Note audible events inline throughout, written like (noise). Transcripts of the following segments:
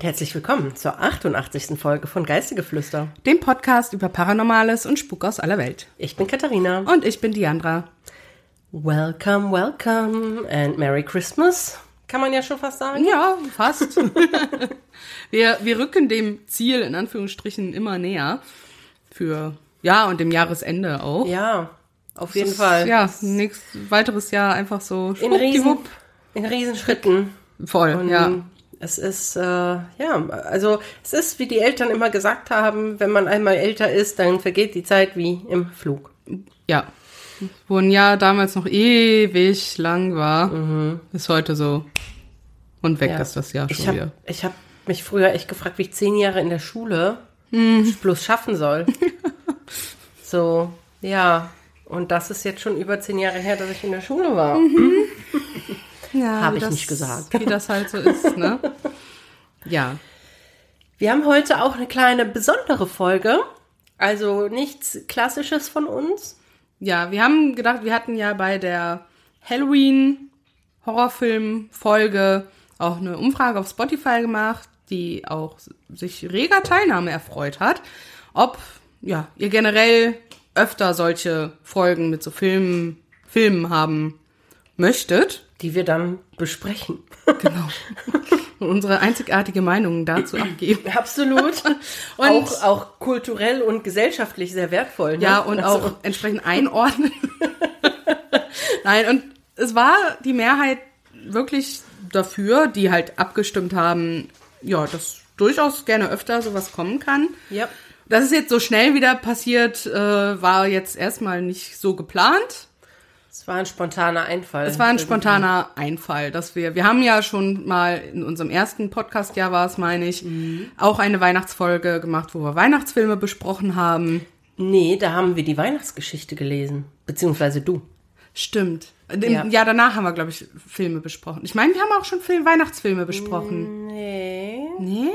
Und herzlich willkommen zur 88. Folge von Geistegeflüster. Dem Podcast über Paranormales und Spuk aus aller Welt. Ich bin Katharina. Und ich bin Diandra. Welcome, welcome and Merry Christmas. Kann man ja schon fast sagen. Ja, fast. (laughs) wir, wir rücken dem Ziel in Anführungsstrichen immer näher. Für, ja, und dem Jahresende auch. Ja, auf jeden Fall. Ja, nächstes, weiteres Jahr einfach so in Riesen, in Riesenschritten. Voll, Und ja. Es ist, äh, ja, also es ist, wie die Eltern immer gesagt haben, wenn man einmal älter ist, dann vergeht die Zeit wie im Flug. Ja. Wo ein Jahr damals noch ewig lang war, ist heute so. Und weg Ja. ist das Jahr schon Ich habe wieder. ich hab mich früher echt gefragt, wie ich zehn Jahre in der Schule Mhm. bloß schaffen soll. (laughs) so, ja. Und das ist jetzt schon über zehn Jahre her, dass ich in der Schule war. (laughs) Ja, Hab wie ich das- nicht gesagt. Wie das halt so ist, ne? (laughs) Ja. Wir haben heute auch eine kleine besondere Folge. Also nichts Klassisches von uns. Ja, wir haben gedacht, wir hatten ja bei der Halloween Horrorfilm-Folge auch eine Umfrage auf Spotify gemacht, die auch sich reger Teilnahme erfreut hat, ob ja, ihr generell öfter solche Folgen mit so Filmen, Filmen haben möchtet. Die wir dann besprechen. Genau. Und (laughs) unsere einzigartige Meinung dazu abgeben. (clears throat) Absolut. (laughs) Und- auch, auch kulturell und gesellschaftlich sehr wertvoll. Ne? Ja, und Also, auch entsprechend einordnen. (laughs) Nein, und es war die Mehrheit wirklich dafür, die halt abgestimmt haben, ja, dass durchaus gerne öfter sowas kommen kann. Ja. Dass es jetzt so schnell wieder passiert, äh, war jetzt erstmal nicht so geplant. Es war ein spontaner Einfall. Es war ein spontaner Einfall, dass wir, wir haben ja schon mal in unserem ersten Podcast-Jahr war es, meine ich, auch eine Weihnachtsfolge gemacht, wo wir Weihnachtsfilme besprochen haben. Nee, da haben wir die Weihnachtsgeschichte gelesen. Beziehungsweise du. Stimmt. Im Ja. Jahr danach haben wir, glaube ich, Filme besprochen. Ich meine, wir haben auch schon Film Weihnachtsfilme besprochen. Nee, Nee?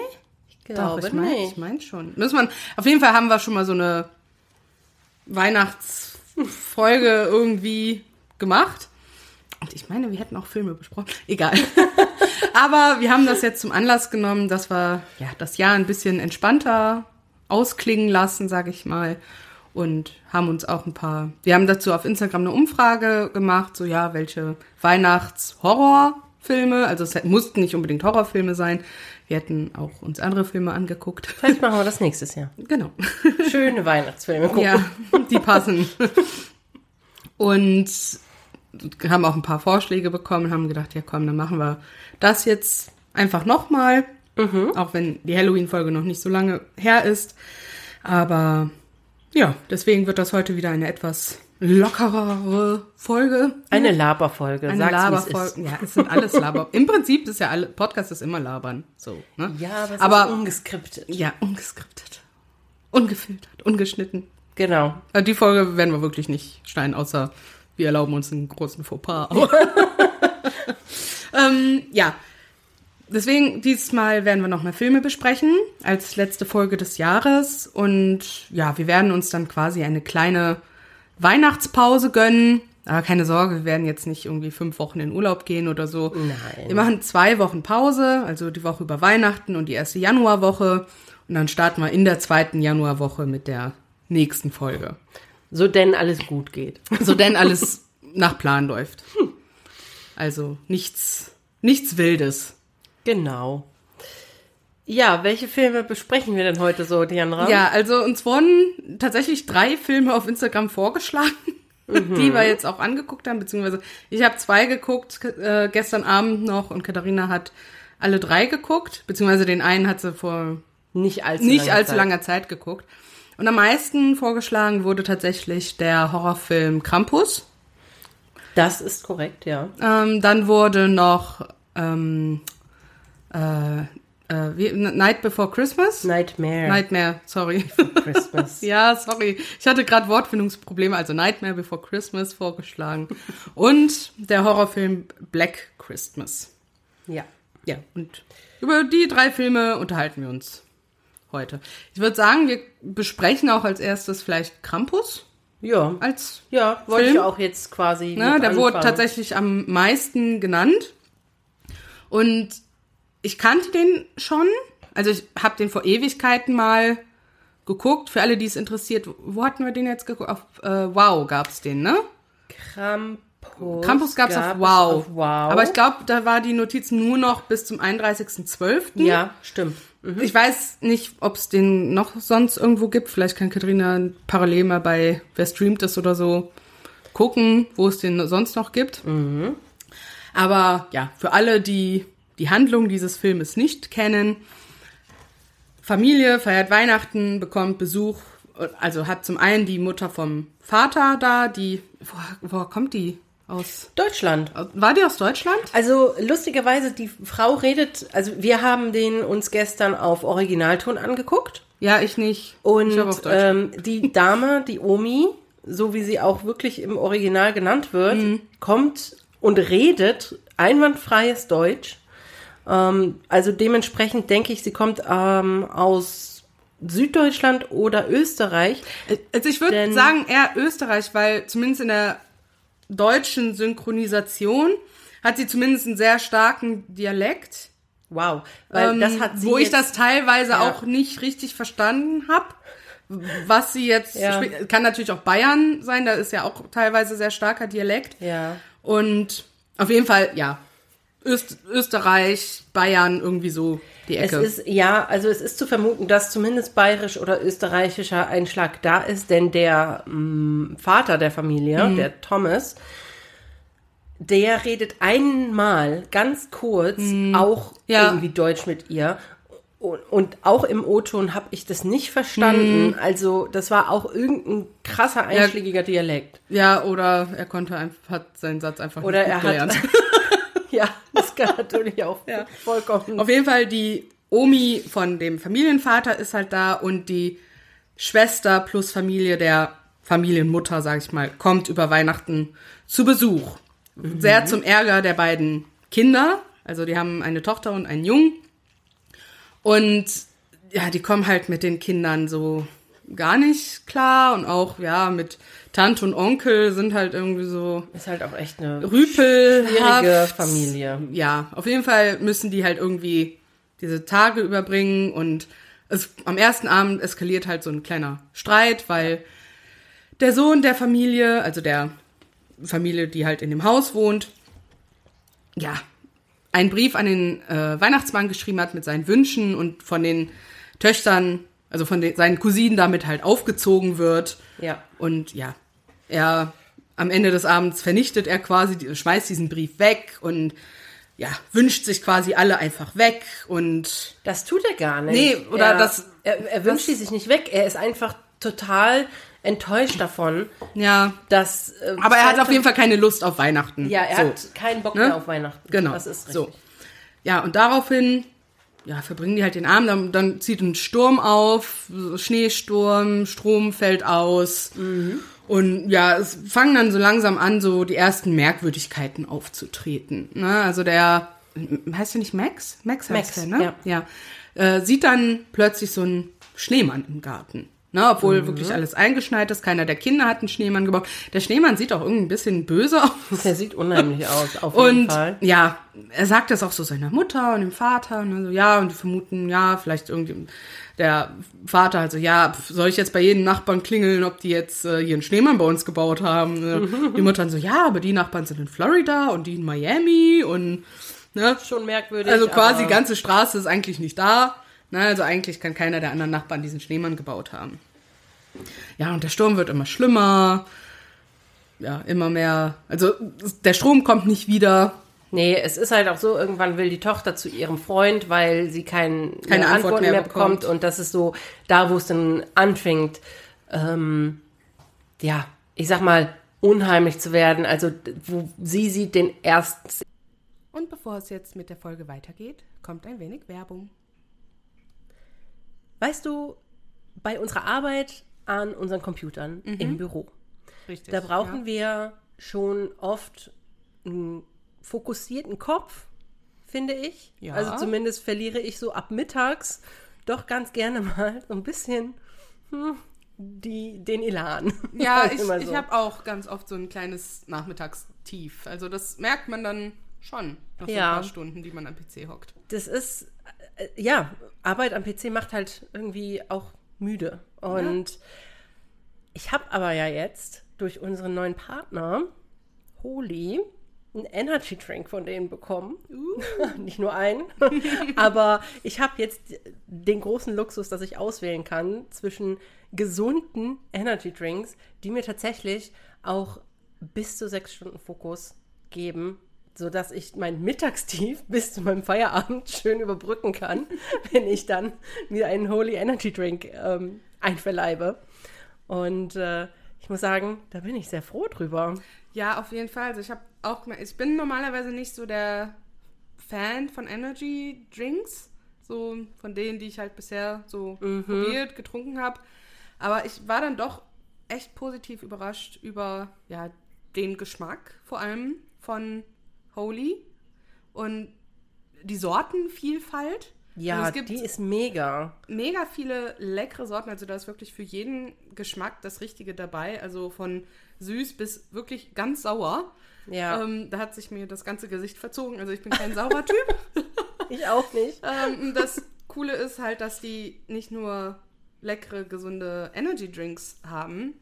ich glaube Doch, ich meine nicht. ich mein schon. Muss man, auf jeden Fall haben wir schon mal so eine Weihnachtsfolge irgendwie gemacht. Und ich meine, wir hätten auch Filme besprochen. Egal. (laughs) Aber wir haben das jetzt zum Anlass genommen, dass wir ja, das Jahr ein bisschen entspannter ausklingen lassen, sage ich mal. Und haben uns auch ein paar. Wir haben dazu auf Instagram eine Umfrage gemacht, so ja, welche Weihnachts-Horrorfilme, also es mussten nicht unbedingt Horrorfilme sein. Wir hätten auch uns andere Filme angeguckt. Vielleicht machen wir das nächstes Jahr. Genau. Schöne (laughs) Weihnachtsfilme gucken. Ja, die passen. Und haben auch ein paar Vorschläge bekommen, haben gedacht, ja komm, dann machen wir das jetzt einfach nochmal. Auch wenn die Halloween-Folge noch nicht so lange her ist. Aber ja, deswegen wird das heute wieder eine etwas lockerere Folge. Eine Laberfolge. Eine Sag's, Laberfolge. Ja, es sind alles Laber. (laughs) Im Prinzip ist ja alle, Podcast ist immer Labern. So, ne? Ja, aber es Aber- ist ungeskriptet. Ja, ungeskriptet. Ungefiltert, ungeschnitten. Genau. Also die Folge werden wir wirklich nicht schneiden, außer wir erlauben uns einen großen Fauxpas. (laughs) (laughs) Ähm, ja, deswegen diesmal werden wir noch mal Filme besprechen als letzte Folge des Jahres und ja, wir werden uns dann quasi eine kleine Weihnachtspause gönnen. Aber keine Sorge, wir werden jetzt nicht irgendwie fünf Wochen in Urlaub gehen oder so. Nein. Wir machen zwei Wochen Pause, also die Woche über Weihnachten und die erste Januarwoche. Und dann starten wir in der zweiten Januarwoche mit der nächsten Folge. So denn alles gut geht. So denn (laughs) alles nach Plan läuft. Also nichts, nichts Wildes. Genau. Ja, welche Filme besprechen wir denn heute so, Diandra? Ja, also uns wurden tatsächlich drei Filme auf Instagram vorgeschlagen, (laughs) die wir jetzt auch angeguckt haben, beziehungsweise ich habe zwei geguckt äh, gestern Abend noch und Katharina hat alle drei geguckt, beziehungsweise den einen hat sie vor Nicht allzu nicht lange allzu Zeit. langer Zeit geguckt. Und am meisten vorgeschlagen wurde tatsächlich der Horrorfilm Krampus. Das ist korrekt, ja. Ähm, dann wurde noch ähm, äh, äh, wie, Night Before Christmas? Nightmare. Nightmare, sorry. Christmas. (laughs) ja, sorry. Ich hatte gerade Wortfindungsprobleme, also Nightmare Before Christmas vorgeschlagen. Und der Horrorfilm Black Christmas. ja. Ja, und über die drei Filme unterhalten wir uns heute. Ich würde sagen, wir besprechen auch als erstes vielleicht Krampus Ja. als Ja, wollte Film? ich auch jetzt quasi. Ne, der wurde anfangen. tatsächlich am meisten genannt. Und ich kannte den schon. Also ich habe den vor Ewigkeiten mal geguckt. Für alle, die es interessiert, wo hatten wir den jetzt geguckt? Auf äh, Wow gab's den, ne? Krampus. Gab's gab auf es wow. auf wow. Aber ich glaube, da war die Notiz nur noch bis zum 31.12. Ja, stimmt. Ich weiß nicht, ob es den noch sonst irgendwo gibt. Vielleicht kann Katharina parallel mal bei Wer streamt es oder so gucken, wo es den sonst noch gibt. Aber ja, für alle, die die Handlung dieses Filmes nicht kennen, Familie feiert Weihnachten, bekommt Besuch, also hat zum einen die Mutter vom Vater da, die, woher, woher kommt die aus? Deutschland. War die aus Deutschland? Also lustigerweise, die Frau redet, also wir haben den uns gestern auf Originalton angeguckt. Ja, ich nicht. Und ich ähm, die Dame, die Omi, so wie sie auch wirklich im Original genannt wird, Mhm. kommt und redet einwandfreies Deutsch. Ähm, also dementsprechend denke ich, sie kommt ähm, aus Süddeutschland oder Österreich. Also ich würde sagen eher Österreich, weil zumindest in der deutschen Synchronisation hat sie zumindest einen sehr starken Dialekt. Wow, weil ähm, das hat sie wo ich jetzt- das teilweise Ja. auch nicht richtig verstanden habe. Was sie jetzt Ja. spielt, kann natürlich auch Bayern sein, da ist ja auch teilweise sehr starker Dialekt. Ja. Und auf jeden Fall, ja, Öst, Österreich, Bayern, irgendwie so die Es Ecke. ist, ja, also es ist zu vermuten, dass zumindest bayerisch oder österreichischer Einschlag da ist, denn der mh, Vater der Familie, Mhm. der Thomas, der redet einmal ganz kurz auch Mhm. Ja. irgendwie Deutsch mit ihr. Und, und auch im O-Ton habe ich das nicht verstanden. Mhm. Also das war auch irgendein krasser einschlägiger Dialekt. ja, oder er konnte einfach, hat seinen Satz einfach Oder nicht er gut hat- gelernt. (laughs) Ja, das kann natürlich auch Ja. vollkommen. Auf jeden Fall die Omi von dem Familienvater ist halt da und die Schwester plus Familie der Familienmutter, sag ich mal, kommt über Weihnachten zu Besuch. Sehr zum Ärger der beiden Kinder. Also die haben eine Tochter und einen Jungen. Und ja, die kommen halt mit den Kindern so gar nicht klar und auch ja mit Tante und Onkel sind halt irgendwie so Ist halt auch echt eine Rüpel schwierige Familie. ja, auf jeden Fall müssen die halt irgendwie diese Tage überbringen und es, am ersten Abend eskaliert halt so ein kleiner Streit, weil der Sohn der Familie, also der Familie, die halt in dem Haus wohnt, ja, einen Brief an den äh, Weihnachtsmann geschrieben hat mit seinen Wünschen und von den Töchtern, also von den, seinen Cousinen damit halt aufgezogen wird. Ja. Und ja, er am Ende des Abends vernichtet er quasi, schmeißt diesen Brief weg und ja, wünscht sich quasi alle einfach weg und Das tut er gar nicht. Nee, oder er, das- Er, er wünscht die sich nicht weg. Er ist einfach total enttäuscht davon, ja. dass. äh, Aber er hat auf jeden Fall keine Lust auf Weihnachten. Ja, er so. hat keinen Bock Ne? mehr auf Weihnachten. Genau. Das ist richtig. So. Ja, und daraufhin, ja, verbringen die halt den Abend, dann, dann zieht ein Sturm auf, Schneesturm, Strom fällt aus. Mhm. Und ja, es fangen dann so langsam an, so die ersten Merkwürdigkeiten aufzutreten. Ne? Also der, heißt der nicht Max? Max heißt Max, der, ne? ja. ja. Äh, sieht dann plötzlich so einen Schneemann im Garten. Ne, obwohl Mhm. wirklich alles eingeschneit ist, keiner der Kinder hat einen Schneemann gebaut. Der Schneemann sieht auch irgendwie ein bisschen böse aus. Der sieht unheimlich (laughs) aus, auf jeden Und Fall. ja, er sagt das auch so seiner Mutter und dem Vater. Und so, ja, und die vermuten, ja, vielleicht irgendwie der Vater halt so, ja, soll ich jetzt bei jedem Nachbarn klingeln, ob die jetzt äh, hier einen Schneemann bei uns gebaut haben? Ne? Die Mutter dann so, ja, aber die Nachbarn sind in Florida und die in Miami und ne? Schon merkwürdig. Also quasi aber- ganze Straße ist eigentlich nicht da. Ne? Also eigentlich kann keiner der anderen Nachbarn diesen Schneemann gebaut haben. Ja, und der Sturm wird immer schlimmer. Ja, immer mehr. Also der Strom kommt nicht wieder. Nee, es ist halt auch so, irgendwann will die Tochter zu ihrem Freund, weil sie kein, Keine Antwort mehr bekommt. bekommt. Und das ist so da, wo es dann anfängt, ähm, ja, ich sag mal, unheimlich zu werden. Also, wo sie sieht den ersten. Und bevor es jetzt mit der Folge weitergeht, kommt ein wenig Werbung. Weißt du, bei unserer Arbeit an unseren Computern im Büro, Richtig. da brauchen wir schon oft einen fokussierten Kopf, finde ich. Ja. Also zumindest verliere ich so ab mittags doch ganz gerne mal so ein bisschen hm, die, den Elan. (laughs) Ja, ich, Immer ich so. habe auch ganz oft so ein kleines Nachmittagstief. Also das merkt man dann schon. Nach so Ja. ein paar Stunden, die man am PC hockt. das ist, äh, ja, Arbeit am PC macht halt irgendwie auch müde. Und ich habe aber ja jetzt durch unseren neuen Partner, Holy, einen Energy Drink von denen bekommen. (laughs) Nicht nur einen, (laughs) aber ich habe jetzt den großen Luxus, dass ich auswählen kann zwischen gesunden Energy Drinks, die mir tatsächlich auch bis zu sechs Stunden Fokus geben, sodass ich mein Mittagstief (laughs) bis zu meinem Feierabend schön überbrücken kann, wenn ich dann mir einen Holy Energy Drink ähm, einverleibe. Und äh, ich muss sagen, da bin ich sehr froh drüber. Ja, auf jeden Fall. Also ich habe auch, ich bin normalerweise nicht so der Fan von Energy Drinks, so von denen, die ich halt bisher so probiert, getrunken habe. Aber ich war dann doch echt positiv überrascht über ja den Geschmack vor allem von Holy und die Sortenvielfalt. Ja, Also es gibt die ist mega. mega viele leckere Sorten. Also da ist wirklich für jeden Geschmack das Richtige dabei. Also von süß bis wirklich ganz sauer. Ja, Ähm, da hat sich mir das ganze Gesicht verzogen. Also ich bin kein saurer Typ. (laughs) ich auch nicht. ähm, das Coole ist halt, dass die nicht nur leckere, gesunde Energy Drinks haben,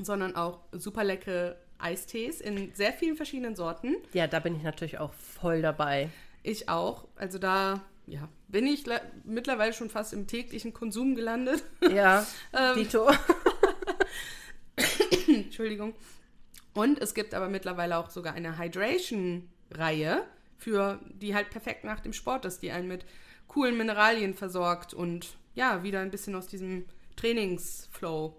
sondern auch super leckere Eistees in sehr vielen verschiedenen Sorten. Ja, da bin ich natürlich auch voll dabei. Ich auch. Also da ja, bin ich le- mittlerweile schon fast im täglichen Konsum gelandet. Ja, (laughs) Ähm, Dito. (laughs) (coughs) Entschuldigung. Und es gibt aber mittlerweile auch sogar eine Hydration-Reihe, für die halt perfekt nach dem Sport ist, die einen mit coolen Mineralien versorgt und ja, wieder ein bisschen aus diesem Trainingsflow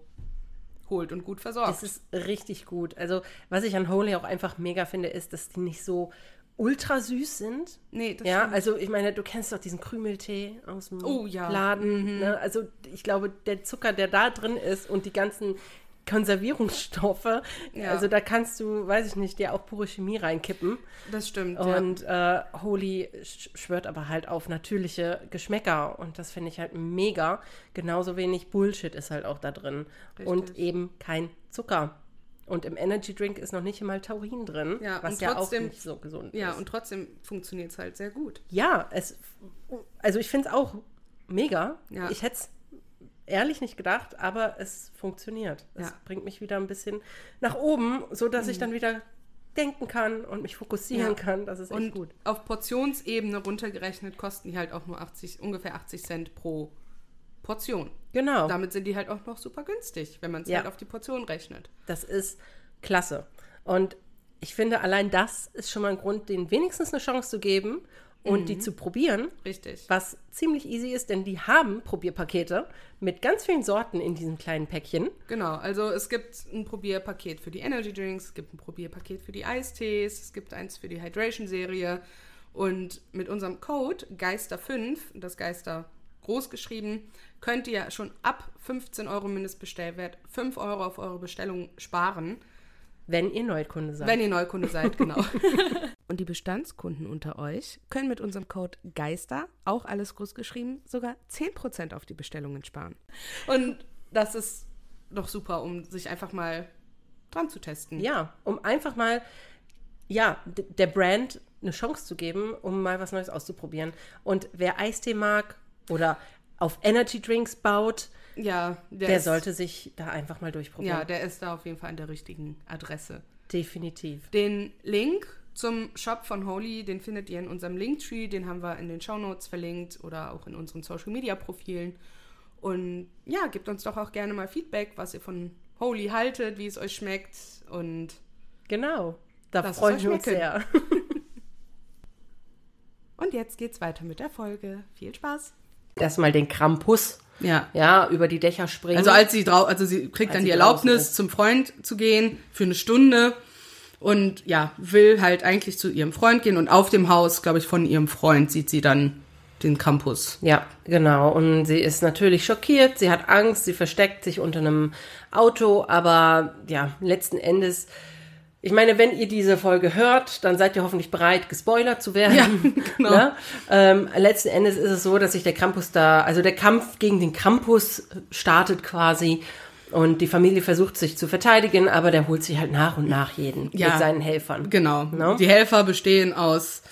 holt und gut versorgt. Das ist richtig gut. Also, was ich an Holy auch einfach mega finde, ist, dass die nicht so ultra süß sind. nee, das Ja, stimmt. also ich meine, du kennst doch diesen Krümeltee aus dem Oh, ja. Laden. Ne? Also ich glaube, der Zucker, der da drin ist und die ganzen Konservierungsstoffe, Ja. also da kannst du, weiß ich nicht, dir auch pure Chemie reinkippen. das stimmt. ja. Und äh, Holy sch- schwört aber halt auf natürliche Geschmäcker und das finde ich halt mega. Genauso wenig Bullshit ist halt auch da drin. Und Richtig. eben kein Zucker. Und im Energy Drink ist noch nicht einmal Taurin drin, Ja, was und ja trotzdem- auch nicht so gesund ja, ist. und trotzdem funktioniert es halt sehr gut. Ja, es, also ich finde es auch mega. Ja. Ich hätte es ehrlich nicht gedacht, aber es funktioniert. Es Ja. bringt mich wieder ein bisschen nach oben, so dass ich dann wieder denken kann und mich fokussieren Ja. kann. Das ist echt Und gut. auf Portionsebene runtergerechnet kosten die halt auch nur 80, ungefähr 80 Cent pro Portion. Genau. Damit sind die halt auch noch super günstig, wenn man es Ja. halt auf die Portion rechnet. Das ist klasse. Und ich finde, allein das ist schon mal ein Grund, denen wenigstens eine Chance zu geben und die zu probieren. Richtig. Was ziemlich easy ist, denn die haben Probierpakete mit ganz vielen Sorten in diesem kleinen Päckchen. Genau, also es gibt ein Probierpaket für die Energy Drinks, es gibt ein Probierpaket für die Eistees, es gibt eins für die Hydration-Serie. Und mit unserem Code Geister5, das Geister groß geschrieben, könnt ihr schon ab 15 Euro Mindestbestellwert 5 Euro auf eure Bestellung sparen. Wenn ihr Neukunde seid. Wenn ihr Neukunde seid, (laughs) genau. Und die Bestandskunden unter euch können mit unserem Code GEISTER, auch alles groß geschrieben, sogar 10% auf die Bestellungen sparen. Und das ist doch super, um sich einfach mal dran zu testen. Ja, um einfach mal, ja, der Brand eine Chance zu geben, um mal was Neues auszuprobieren. Und wer Eistee mag oder auf Energy Drinks baut, Ja, der, der ist, sollte sich da einfach mal durchprobieren. Ja, der ist da auf jeden Fall an der richtigen Adresse. Definitiv. Den Link zum Shop von Holy, den findet ihr in unserem Linktree, den haben wir in den Shownotes verlinkt oder auch in unseren Social Media Profilen. Und ja, gebt uns doch auch gerne mal Feedback, was ihr von Holy haltet, wie es euch schmeckt und Genau. Da freuen wir uns sehr. (laughs) und jetzt geht's weiter mit der Folge. Viel Spaß. Erstmal den Krampus, Ja. ja, über die Dächer springen. Also als sie drau also sie kriegt Als dann die Erlaubnis, zum Freund zu gehen für eine Stunde und ja, will halt eigentlich zu ihrem Freund gehen und auf dem Haus, glaube ich, von ihrem Freund sieht sie dann den Campus. Ja, genau. Und sie ist natürlich schockiert, sie hat Angst, sie versteckt sich unter einem Auto, aber ja, letzten Endes, ich meine, wenn ihr diese Folge hört, dann seid ihr hoffentlich bereit, gespoilert zu werden. Ja, (laughs) genau. Ne? Ähm, letzten Endes ist es so, dass sich der Krampus da, also der Kampf gegen den Krampus startet quasi. Und die Familie versucht sich zu verteidigen, aber der holt sich halt nach und nach jeden Ja. mit seinen Helfern. Genau. Ne? Die Helfer bestehen aus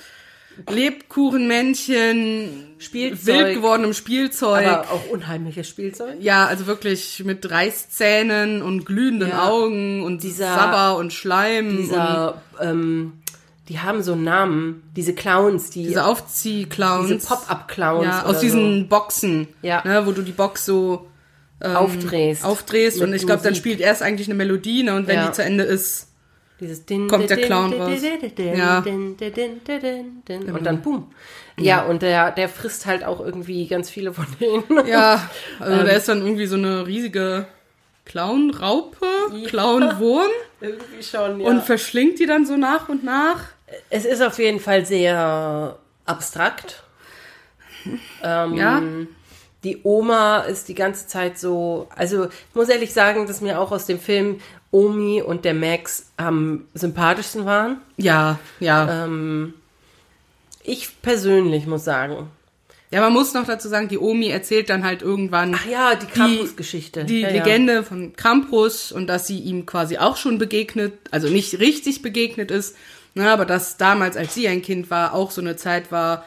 Lebkuchenmännchen, Spielzeug. wild gewordenem Spielzeug. Aber auch unheimliches Spielzeug. ja, also wirklich mit Reißzähnen und glühenden Ja. Augen und Dieser- Sabber und Schleim und Dieser, ähm, die haben so einen Namen, diese Clowns, die diese Aufziehclowns. diese Pop-up-Clowns. Ja, aus diesen Boxen, Ja. ne, wo du die Box so so aufdrehst. aufdrehst und ich glaube, dann spielt erst eigentlich eine Melodie, ne, und wenn Ja. die zu Ende ist, Dieses Din, Kommt der din, Clown din, raus. Ja. Und dann boom. Ja, und der, der frisst halt auch irgendwie ganz viele von denen. ja, (laughs) also Ähm. da ist dann irgendwie so eine riesige Clown-Raupe, Clown-Wurm (laughs) irgendwie schon, ja. und verschlingt die dann so nach und nach. es ist auf jeden Fall sehr abstrakt. Ähm, Ja. Die Oma ist die ganze Zeit so, also ich muss ehrlich sagen, dass mir auch aus dem Film Omi und der Max am sympathischsten waren. Ja, ja. Ähm, ich persönlich muss sagen. Ja, man muss noch dazu sagen, die Omi erzählt dann halt irgendwann Ach ja, die Krampus-Geschichte. die ja, ja. Legende von Krampus und dass sie ihm quasi auch schon begegnet, also nicht richtig begegnet ist, ne, aber dass damals, als sie ein Kind war, auch so eine Zeit war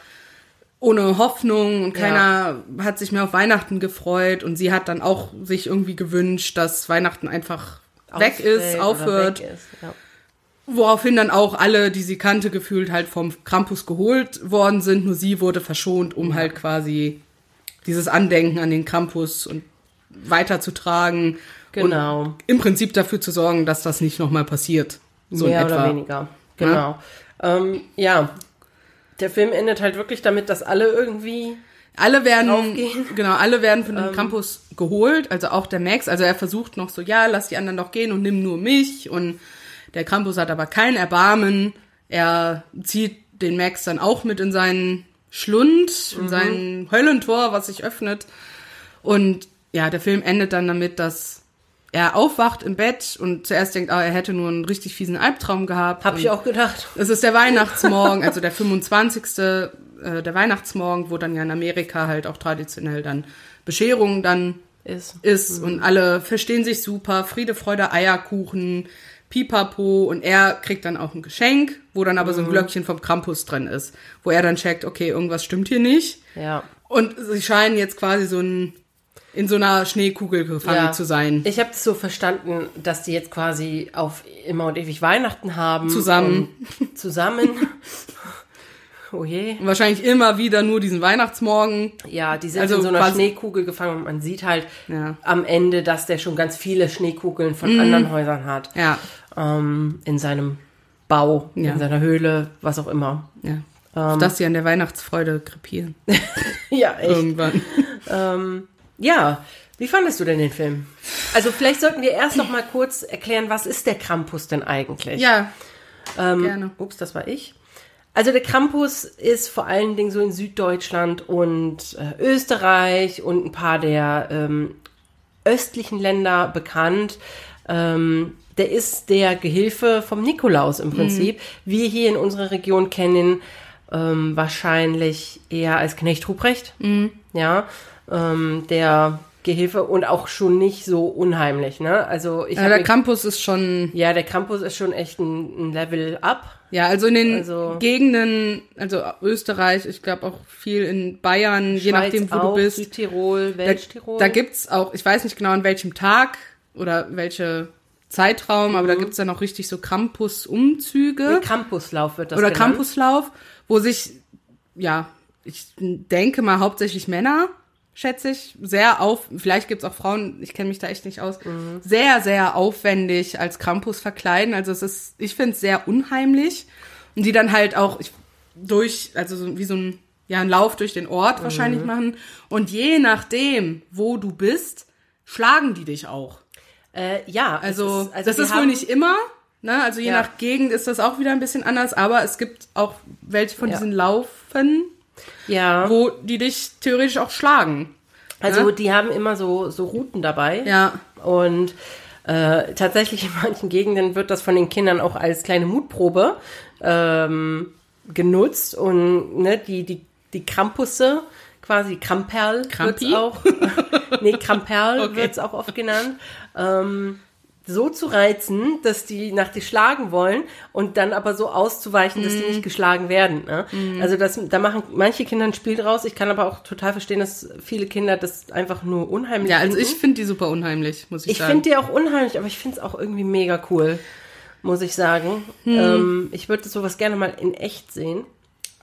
ohne Hoffnung und keiner hat sich mehr auf Weihnachten gefreut und sie hat dann auch sich irgendwie gewünscht, dass Weihnachten einfach weg ist, aufhört. weg ist, ja. Woraufhin dann auch alle, die sie kannte, gefühlt halt vom Krampus geholt worden sind. Nur sie wurde verschont, um halt quasi dieses Andenken an den Krampus und weiterzutragen. Genau. Und im Prinzip dafür zu sorgen, dass das nicht nochmal passiert. So Mehr oder weniger. Genau. Ähm, ja. Der Film endet halt wirklich damit, dass alle irgendwie. Alle werden, genau, alle werden von dem Krampus geholt, also auch der Max. Also er versucht noch so, ja, lass die anderen doch gehen und nimm nur mich. Und der Krampus hat aber kein Erbarmen. Er zieht den Max dann auch mit in seinen Schlund, in sein Höllentor, was sich öffnet. Und ja, der Film endet dann damit, dass er aufwacht im Bett und zuerst denkt, ah, er hätte nur einen richtig fiesen Albtraum gehabt. Hab und ich auch gedacht. es ist der Weihnachtsmorgen, also der 25. Äh, der Weihnachtsmorgen, wo dann ja in Amerika halt auch traditionell dann Bescherung dann Ist. ist und alle verstehen sich super, Friede, Freude, Eierkuchen, Pipapo und er kriegt dann auch ein Geschenk, wo dann aber so ein Glöckchen vom Krampus drin ist, wo er dann checkt, okay, irgendwas stimmt hier nicht Ja. und sie scheinen jetzt quasi so ein in so einer Schneekugel gefangen ja. zu sein. Ich habe es so verstanden, dass die jetzt quasi auf immer und ewig Weihnachten haben. Zusammen. Zusammen. (laughs) oh je. Und wahrscheinlich immer wieder nur diesen Weihnachtsmorgen. Ja, die sind Also in so einer Schneekugel gefangen und man sieht halt Ja. am Ende, dass der schon ganz viele Schneekugeln von anderen Häusern hat. Ja, Ähm, in seinem Bau, Ja. in seiner Höhle, was auch immer. ja. Auf dass sie an der Weihnachtsfreude krepieren. (laughs) Ja, echt. Irgendwann. (laughs) Ähm, ja, wie fandest du denn den Film? Also vielleicht sollten wir erst noch mal kurz erklären, was ist der Krampus denn eigentlich? Ja, ähm, gerne. Ups, das war ich. Also der Krampus ist vor allen Dingen so in Süddeutschland und äh, Österreich und ein paar der ähm, östlichen Länder bekannt. Ähm, der ist der Gehilfe vom Nikolaus im Prinzip. Wir hier in unserer Region kennen ähm, wahrscheinlich eher als Knecht Ruprecht. Ja, ähm, der Gehilfe und auch schon nicht so unheimlich. Ne? Also ich ja der Krampus ist schon, ja, der Krampus ist schon echt ein, ein Level up. Ja, also in den Also- Gegenden, also Österreich, ich glaube auch viel in Bayern, je Schweiz nachdem, wo auch, du bist. Südtirol, Da, Westtirol. da gibt's auch, ich weiß nicht genau an welchem Tag oder welche Zeitraum, aber da gibt's dann auch richtig so Krampus-Umzüge. Nee, Campuslauf wird das oder genannt. Campuslauf, wo sich, ja, ich denke mal hauptsächlich Männer, schätze ich, sehr auf, vielleicht gibt's auch Frauen, ich kenne mich da echt nicht aus, Mhm. sehr, sehr aufwendig als Krampus verkleiden. Also es ist, ich finde es sehr unheimlich. Und die dann halt auch ich, durch, also so, wie so ein, ja, ein Lauf durch den Ort Mhm. wahrscheinlich machen. Und je nachdem, wo du bist, schlagen die dich auch. Äh, ja, es Also, ist, also das ist wohl nicht immer. Ne? Also je Ja. nach Gegend ist das auch wieder ein bisschen anders, aber es gibt auch welche von Ja. diesen Laufen, Ja, wo die dich theoretisch auch schlagen. also ne? die haben immer so, so Routen dabei. Ja, Und äh, tatsächlich (laughs) in manchen Gegenden wird das von den Kindern auch als kleine Mutprobe ähm, genutzt. Und ne, die, die, die Krampusse quasi Kramperl wird's auch. (laughs) nee, Kramperl Okay. wird's auch oft genannt. Ähm, so zu reizen, dass die nach dir schlagen wollen und dann aber so auszuweichen, dass die Mhm. nicht geschlagen werden. Ne? Also das, da machen manche Kinder ein Spiel draus. Ich kann aber auch total verstehen, dass viele Kinder das einfach nur unheimlich Ja, also finden. ich finde die super unheimlich, muss ich, Ich sagen. finde die auch unheimlich, aber ich finde es auch irgendwie mega cool, muss ich sagen. Hm. Ähm, ich würde sowas gerne mal in echt sehen.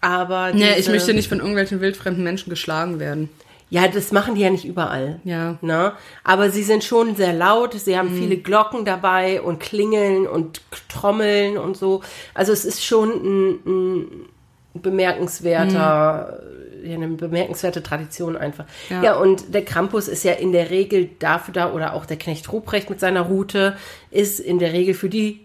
Aber Nee, ich diese- möchte nicht von irgendwelchen wildfremden Menschen geschlagen werden. Ja, das machen die ja nicht überall. Ja. Ne? Aber sie sind schon sehr laut. Sie haben Mhm. viele Glocken dabei und Klingeln und Trommeln und so. Also es ist schon ein, ein bemerkenswerter, ja, eine bemerkenswerte Tradition einfach. Ja. Mhm. Ja. und der Krampus ist ja in der Regel dafür da, oder auch der Knecht Ruprecht mit seiner Rute, ist in der Regel für die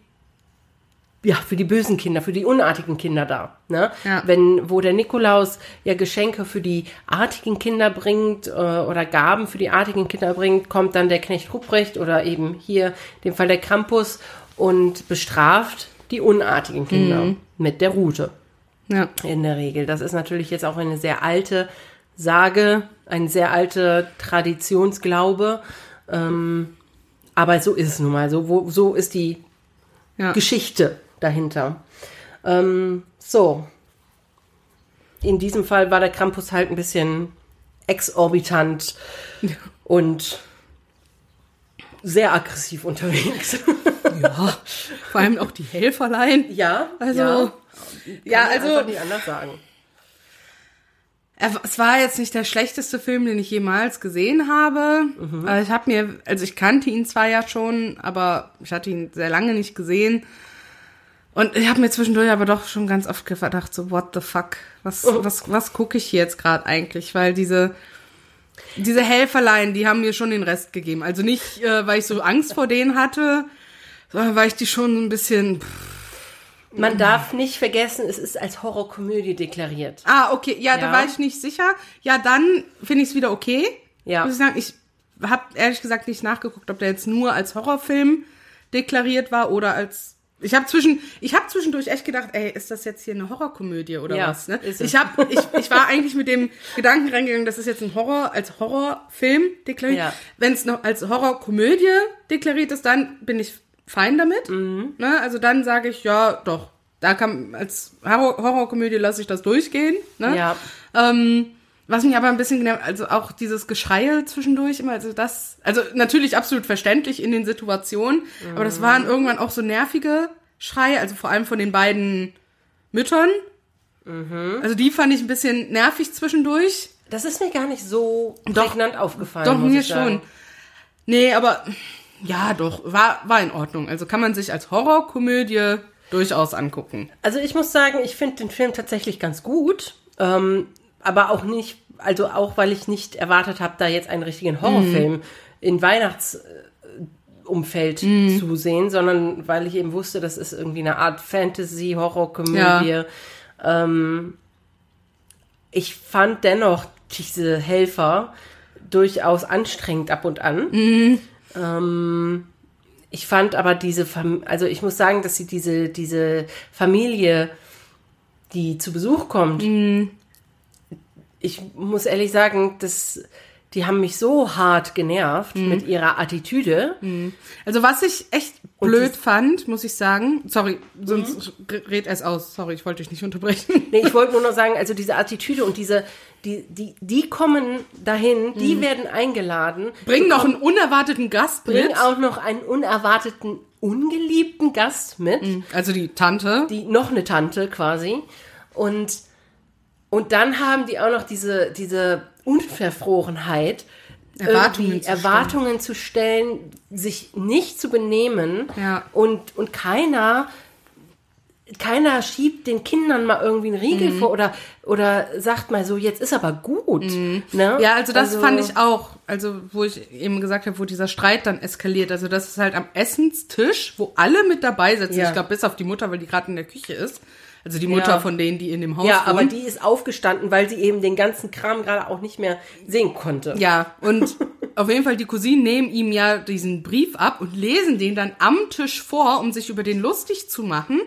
ja, für die bösen Kinder, für die unartigen Kinder da. Ne? Ja. Wenn, wo der Nikolaus ja Geschenke für die artigen Kinder bringt äh, oder Gaben für die artigen Kinder bringt, kommt dann der Knecht Ruprecht oder eben hier dem Fall der Krampus und bestraft die unartigen Kinder mit der Rute Ja. in der Regel. Das ist natürlich jetzt auch eine sehr alte Sage, ein sehr alte Traditionsglaube. Ähm, aber so ist es nun mal. So, wo, so ist die Ja. Geschichte dahinter. Ähm, so. In diesem Fall war der Krampus halt ein bisschen exorbitant und sehr aggressiv unterwegs. (laughs) ja. Vor allem auch die Helferlein. ja, Also, ja, ja, also, nicht anders sagen. Es war jetzt nicht der schlechteste Film, den ich jemals gesehen habe. Aber Ich habe mir, also ich kannte ihn zwar ja schon, aber ich hatte ihn sehr lange nicht gesehen. Und ich habe mir zwischendurch aber doch schon ganz oft gedacht, so what the fuck, was was was gucke ich hier jetzt gerade eigentlich? Weil diese diese Helferlein, die haben mir schon den Rest gegeben. Also nicht, äh, weil ich so Angst vor denen hatte, sondern weil ich die schon so ein bisschen. Pff, Man darf nicht vergessen, es ist als Horrorkomödie deklariert. Ah, okay, ja, da Ja. war ich nicht sicher. Ja, dann finde ich es wieder okay. Ja. Muss ich sagen, ich habe ehrlich gesagt nicht nachgeguckt, ob der jetzt nur als Horrorfilm deklariert war oder als ich habe zwischen ich habe zwischendurch echt gedacht, ey, ist das jetzt hier eine Horrorkomödie oder Ja, was, ne? Ich habe ich, ich war eigentlich mit dem Gedanken reingegangen, das ist jetzt ein Horror als Horrorfilm deklariert. Ja. Wenn es noch als Horrorkomödie deklariert ist, dann bin ich fein damit. Mhm. Ne? Also dann sage ich, ja, doch. Da kann als Horror Horrorkomödie lasse ich das durchgehen. Ne? Ja. Ähm, was mich aber ein bisschen genervt, also auch dieses Geschreie zwischendurch immer, also das, also natürlich absolut verständlich in den Situationen, aber das waren irgendwann auch so nervige Schreie, also vor allem von den beiden Müttern. Also die fand ich ein bisschen nervig zwischendurch. Das ist mir gar nicht so Doch. prägnant aufgefallen. Doch, mir schon. Nee, aber ja, doch, war, war in Ordnung. Also kann man sich als Horrorkomödie durchaus angucken. Also ich muss sagen, ich finde den Film tatsächlich ganz gut, ähm, aber auch nicht, also auch weil ich nicht erwartet habe, da jetzt einen richtigen Horrorfilm in Weihnachtsumfeld zu sehen, sondern weil ich eben wusste, das ist irgendwie eine Art Fantasy-Horrorkomödie. Ähm, ich fand dennoch diese Helfer durchaus anstrengend ab und an. Ähm, ich fand aber diese, Fam also ich muss sagen, dass sie diese, diese Familie, die zu Besuch kommt, ich muss ehrlich sagen, dass die haben mich so hart genervt mit ihrer Attitüde. Also was ich echt blöd das- fand, muss ich sagen, sorry, sonst red erst aus, sorry, ich wollte dich nicht unterbrechen. Nee, ich (laughs) wollte nur noch sagen, also diese Attitüde und diese, die, die, die kommen dahin, die werden eingeladen. Bring noch einen unerwarteten Gast Bring mit. auch noch einen unerwarteten, ungeliebten Gast mit. Also die Tante. die noch eine Tante quasi. Und, und dann haben die auch noch diese, diese Unverfrorenheit, Erwartungen zu stellen. Erwartungen zu stellen, sich nicht zu benehmen Ja. und, und keiner keiner schiebt den Kindern mal irgendwie einen Riegel Mhm. vor oder, oder sagt mal so, jetzt ist aber gut. Ne? Ja, also das fand ich auch, also wo ich eben gesagt habe, wo dieser Streit dann eskaliert. Also das ist halt am Essenstisch, wo alle mit dabei sitzen. Ja. Ich glaube, bis auf die Mutter, weil die gerade in der Küche ist. Also die Mutter Ja. von denen, die in dem Haus Ja, wohnt. aber die ist aufgestanden, weil sie eben den ganzen Kram gerade auch nicht mehr sehen konnte. Ja, und (laughs) auf jeden Fall die Cousinen nehmen ihm ja diesen Brief ab und lesen den dann am Tisch vor, um sich über den lustig zu machen.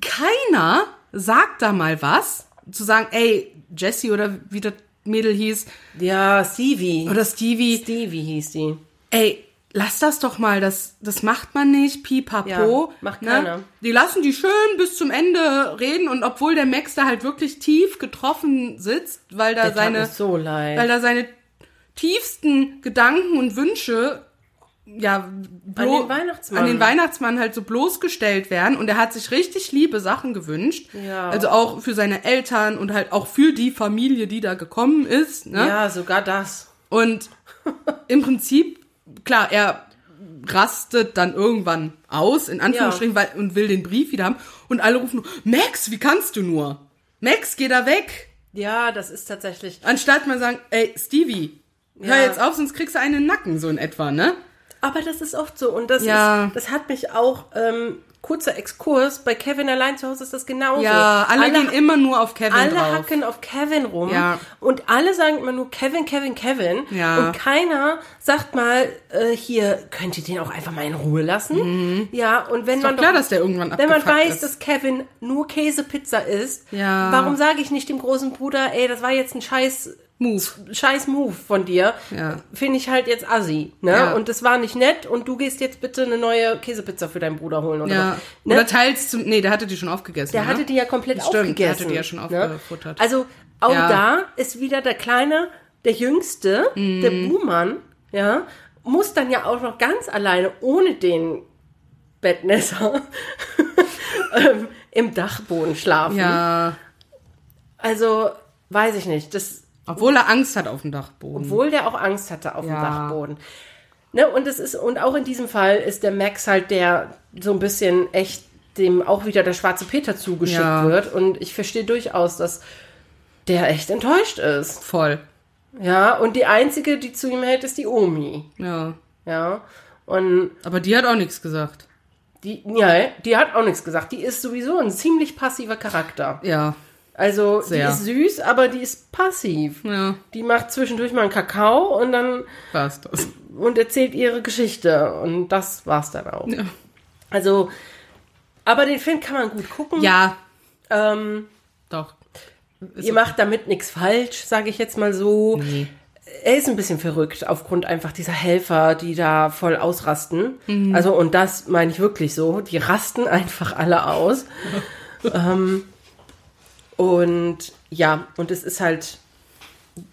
Keiner sagt da mal was, zu sagen, ey, Jesse oder wie das Mädel hieß. Ja, Stevie. Oder Stevie. Stevie hieß die. Ey, lass das doch mal, das, das macht man nicht, pipapo. Ja, macht ne? keiner. Die lassen die schön bis zum Ende reden und obwohl der Max da halt wirklich tief getroffen sitzt, weil da Der seine, so weil da seine tiefsten Gedanken und Wünsche ja, blo- den Weihnachtsmann. an den Weihnachtsmann halt so bloßgestellt werden und er hat sich richtig liebe Sachen gewünscht. Ja. Also auch für seine Eltern und halt auch für die Familie, die da gekommen ist. Ne? Ja, sogar das. Und im Prinzip, klar, er rastet dann irgendwann aus, in Anführungsstrichen, weil, und will den Brief wieder haben. Und alle rufen nur, Max, wie kannst du nur? Max, geh da weg. Ja, das ist tatsächlich. Anstatt mal sagen, ey, Stevie, hör Ja. jetzt auf, sonst kriegst du einen Nacken, so in etwa, ne? Aber das ist oft so. Und das, Ja. ist, das hat mich auch, ähm, kurzer Exkurs, bei Kevin allein zu Hause ist das genauso. Ja, alle, gehen immer nur auf Kevin alle drauf. hacken auf Kevin rum Ja. und alle sagen immer nur Kevin, Kevin, Kevin. Ja. Und keiner sagt mal, äh, hier, könnt ihr den auch einfach mal in Ruhe lassen? Ja, und wenn man Mhm. Doch klar, doch, dass der irgendwann wenn man weiß, ist. dass Kevin nur Käsepizza isst, Ja. warum sage ich nicht dem großen Bruder, ey, das war jetzt ein scheiß Move. scheiß Move von dir. Ja. Finde ich halt jetzt assi, ne? Ja. Und das war nicht nett und du gehst jetzt bitte eine neue Käsepizza für deinen Bruder holen oder Ja. was. Ne? Oder teils zum, nee, der hatte die schon aufgegessen. Der ne? hatte die ja komplett Stimmt, der aufgegessen. hatte die ja schon ne? aufgefuttert. Also auch da ist wieder der Kleine, der Jüngste, Mhm. der Buhmann, ja, muss dann ja auch noch ganz alleine ohne den Bettnässer (laughs) ähm, im Dachboden schlafen. Ja, Also weiß ich nicht. Das obwohl er Angst hat auf dem Dachboden. obwohl der auch Angst hatte auf dem Ja. Dachboden. Ne, und es ist, und auch in diesem Fall ist der Max halt der so ein bisschen echt dem auch wieder der schwarze Peter zugeschickt Ja. wird. Und ich verstehe durchaus, dass der echt enttäuscht ist. Voll. Ja, und die einzige, die zu ihm hält, ist die Omi. Ja. Ja. Und Aber die hat auch nichts gesagt. die, ja, die hat auch nichts gesagt. Die ist sowieso ein ziemlich passiver Charakter. Ja. Also, Sehr. die ist süß, aber die ist passiv. Ja. Die macht zwischendurch mal einen Kakao und dann War's das. und erzählt ihre Geschichte. Und das war's dann auch. Ja. Also, aber den Film kann man gut gucken. Ja, Ähm, doch. ihr macht damit nichts falsch, sage ich jetzt mal so. Nee. Er ist ein bisschen verrückt aufgrund einfach dieser Helfer, die da voll ausrasten. Mhm. Also, und das meine ich wirklich so. Die rasten einfach alle aus. (laughs) ähm, und ja, und es ist halt,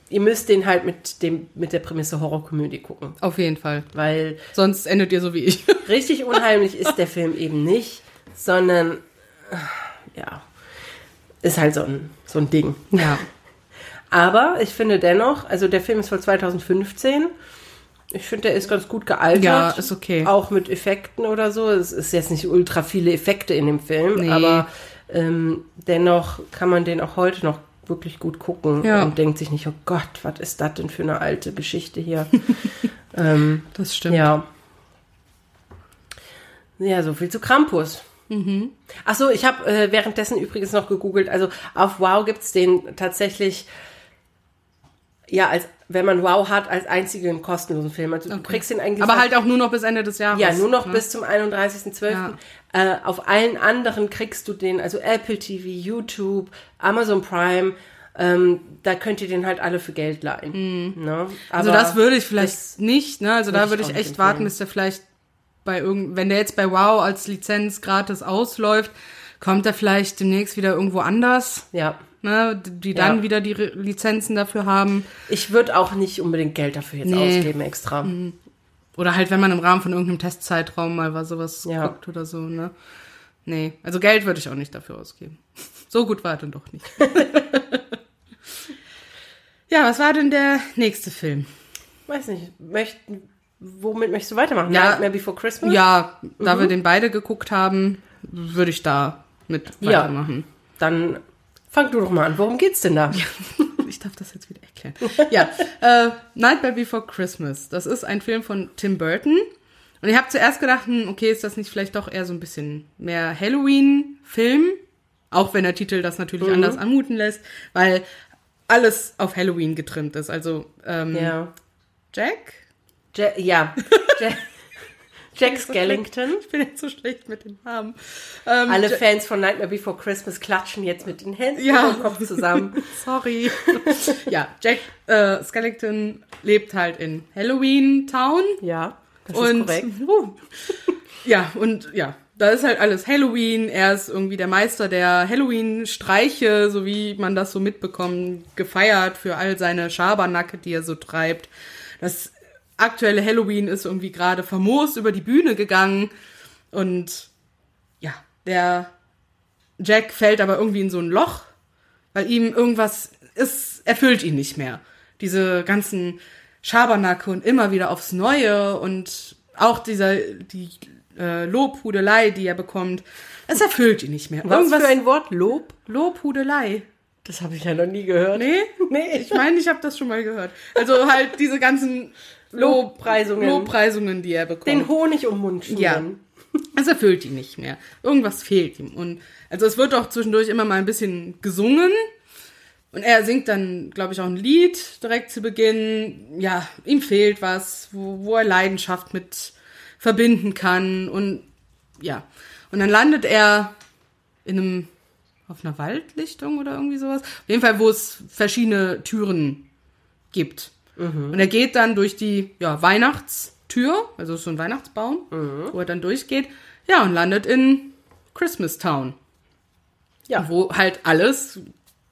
ihr müsst den halt mit dem, mit der Prämisse Horrorkomödie gucken. Auf jeden Fall. Weil Sonst endet ihr so wie ich. (laughs) Richtig unheimlich ist der Film eben nicht, sondern ja, ist halt so ein, so ein Ding. Ja. (laughs) Aber ich finde dennoch, also der Film ist von 2015. Ich finde, der ist ganz gut gealtert. Ja, ist okay. Auch mit Effekten oder so. Es ist jetzt nicht ultra viele Effekte in dem Film, Nee. aber ähm, dennoch kann man den auch heute noch wirklich gut gucken Ja. und denkt sich nicht, oh Gott, was ist das denn für eine alte Geschichte hier? (laughs) Das stimmt. Ja. Ja, so viel zu Krampus. Mhm. Ach so, ich habe äh, währenddessen übrigens noch gegoogelt. Also auf Wow gibt's den tatsächlich, ja, als wenn man Wow hat, als einzigen kostenlosen Film. Also du kriegst den eigentlich Aber halt auch nur noch bis Ende des Jahres. ja, nur noch ne? bis zum 31.12. Ja. Äh, auf allen anderen kriegst du den, also Apple TV, YouTube, Amazon Prime, ähm, da könnt ihr den halt alle für Geld leihen. Ne? Also das würde ich vielleicht nicht, ne? Also da würde ich echt warten, bis der vielleicht bei irgend, wenn der jetzt bei Wow als Lizenz gratis ausläuft, kommt er vielleicht demnächst wieder irgendwo anders, Ja. ne? Die dann Ja. wieder die Re- Lizenzen dafür haben. Ich würde auch nicht unbedingt Geld dafür jetzt Nee. ausgeben extra. Oder halt, wenn man im Rahmen von irgendeinem Testzeitraum mal was sowas Ja. guckt oder so, ne? Nee, also Geld würde ich auch nicht dafür ausgeben. So gut war er dann doch nicht. (laughs) ja, was war denn der nächste Film? Weiß nicht, möchten, womit möchtest du weitermachen? Ja. Nightmare Before Christmas? Ja, da wir den beide geguckt haben, würde ich da mit Ja. weitermachen. Dann fang du doch mal an. Worum geht's denn da? (laughs) Ich darf das jetzt wieder erklären. Ja, äh, Nightmare Before Christmas. Das ist ein Film von Tim Burton. Und ich habe zuerst gedacht, hm, okay, ist das nicht vielleicht doch eher so ein bisschen mehr Halloween-Film? Auch wenn der Titel das natürlich Mhm. anders anmuten lässt, weil alles auf Halloween getrimmt ist. Also ähm, Ja. Jack? Ja. (laughs) ja. Ja. Jack Skellington. Ich bin jetzt so schlecht mit den Namen. Ähm, Alle Ja- Fans von Nightmare Before Christmas klatschen jetzt mit den Händen Ja. dem Kopf zusammen. (laughs) Sorry. ja, Jack äh, Skellington lebt halt in Halloween Town. Ja, das und ist korrekt. (laughs) Uh, ja, und ja, da ist halt alles Halloween. Er ist irgendwie der Meister der Halloween-Streiche, so wie man das so mitbekommt, gefeiert für all seine Schabernacke, die er so treibt. Das aktuelle Halloween ist irgendwie gerade famos über die Bühne gegangen. Und ja, der Jack fällt aber irgendwie in so ein Loch, weil ihm irgendwas ist, erfüllt ihn nicht mehr. Diese ganzen Schabernacke und immer wieder aufs Neue und auch dieser, die äh, Lobhudelei, die er bekommt, es erfüllt ihn nicht mehr. Was für ein Wort? Lob? Lobhudelei. Das habe ich ja noch nie gehört. Nee? Nee. Ich meine, ich habe das schon mal gehört. Also halt diese ganzen Lobpreisungen. Lobpreisungen, die er bekommt. Den Honig um Mund schmieren. Ja. Es erfüllt ihn nicht mehr. Irgendwas fehlt ihm. Und also es wird auch zwischendurch immer mal ein bisschen gesungen. Und er singt dann, glaube ich, auch ein Lied direkt zu Beginn. Ja, ihm fehlt was, wo, wo er Leidenschaft mit verbinden kann. Und ja. Und dann landet er in einem, auf einer Waldlichtung oder irgendwie sowas. Auf jeden Fall, wo es verschiedene Türen gibt. Und er geht dann durch die ja, Weihnachtstür, also so ein Weihnachtsbaum, wo er dann durchgeht, ja, und landet in Christmas Town. Ja. Wo halt alles,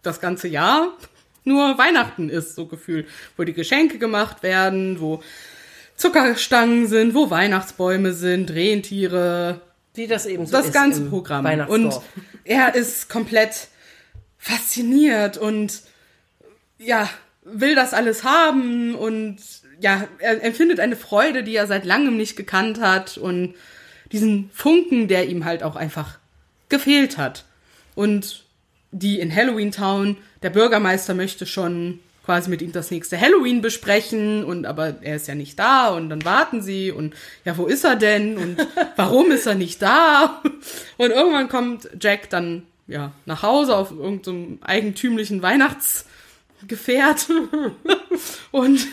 das ganze Jahr, nur Weihnachten ist, so gefühlt. Wo die Geschenke gemacht werden, wo Zuckerstangen sind, wo Weihnachtsbäume sind, Rentiere, Wie das eben so das ganze Programm. Und er ist komplett fasziniert und ja, will das alles haben und ja, er empfindet eine Freude, die er seit langem nicht gekannt hat und diesen Funken, der ihm halt auch einfach gefehlt hat. Und die in Halloween Town, der Bürgermeister möchte schon quasi mit ihm das nächste Halloween besprechen und aber er ist ja nicht da und dann warten sie und ja, wo ist er denn und (laughs) warum ist er nicht da? Und irgendwann kommt Jack dann ja nach Hause auf irgendeinem eigentümlichen Weihnachtsgefährt (laughs) und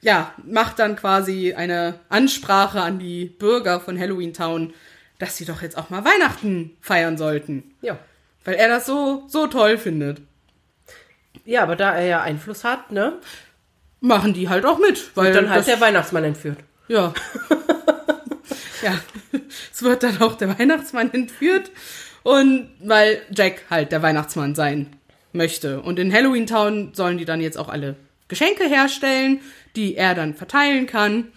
ja, macht dann quasi eine Ansprache an die Bürger von Halloween Town, dass sie doch jetzt auch mal Weihnachten feiern sollten. Ja. Weil er das so, so toll findet. Ja, aber da er ja Einfluss hat, ne? Machen die halt auch mit. Weil Dann halt der Weihnachtsmann entführt. Ja. (laughs) ja. Es wird dann auch der Weihnachtsmann entführt. Und weil Jack halt der Weihnachtsmann sein möchte. Und in Halloween Town sollen die dann jetzt auch alle Geschenke herstellen, die er dann verteilen kann.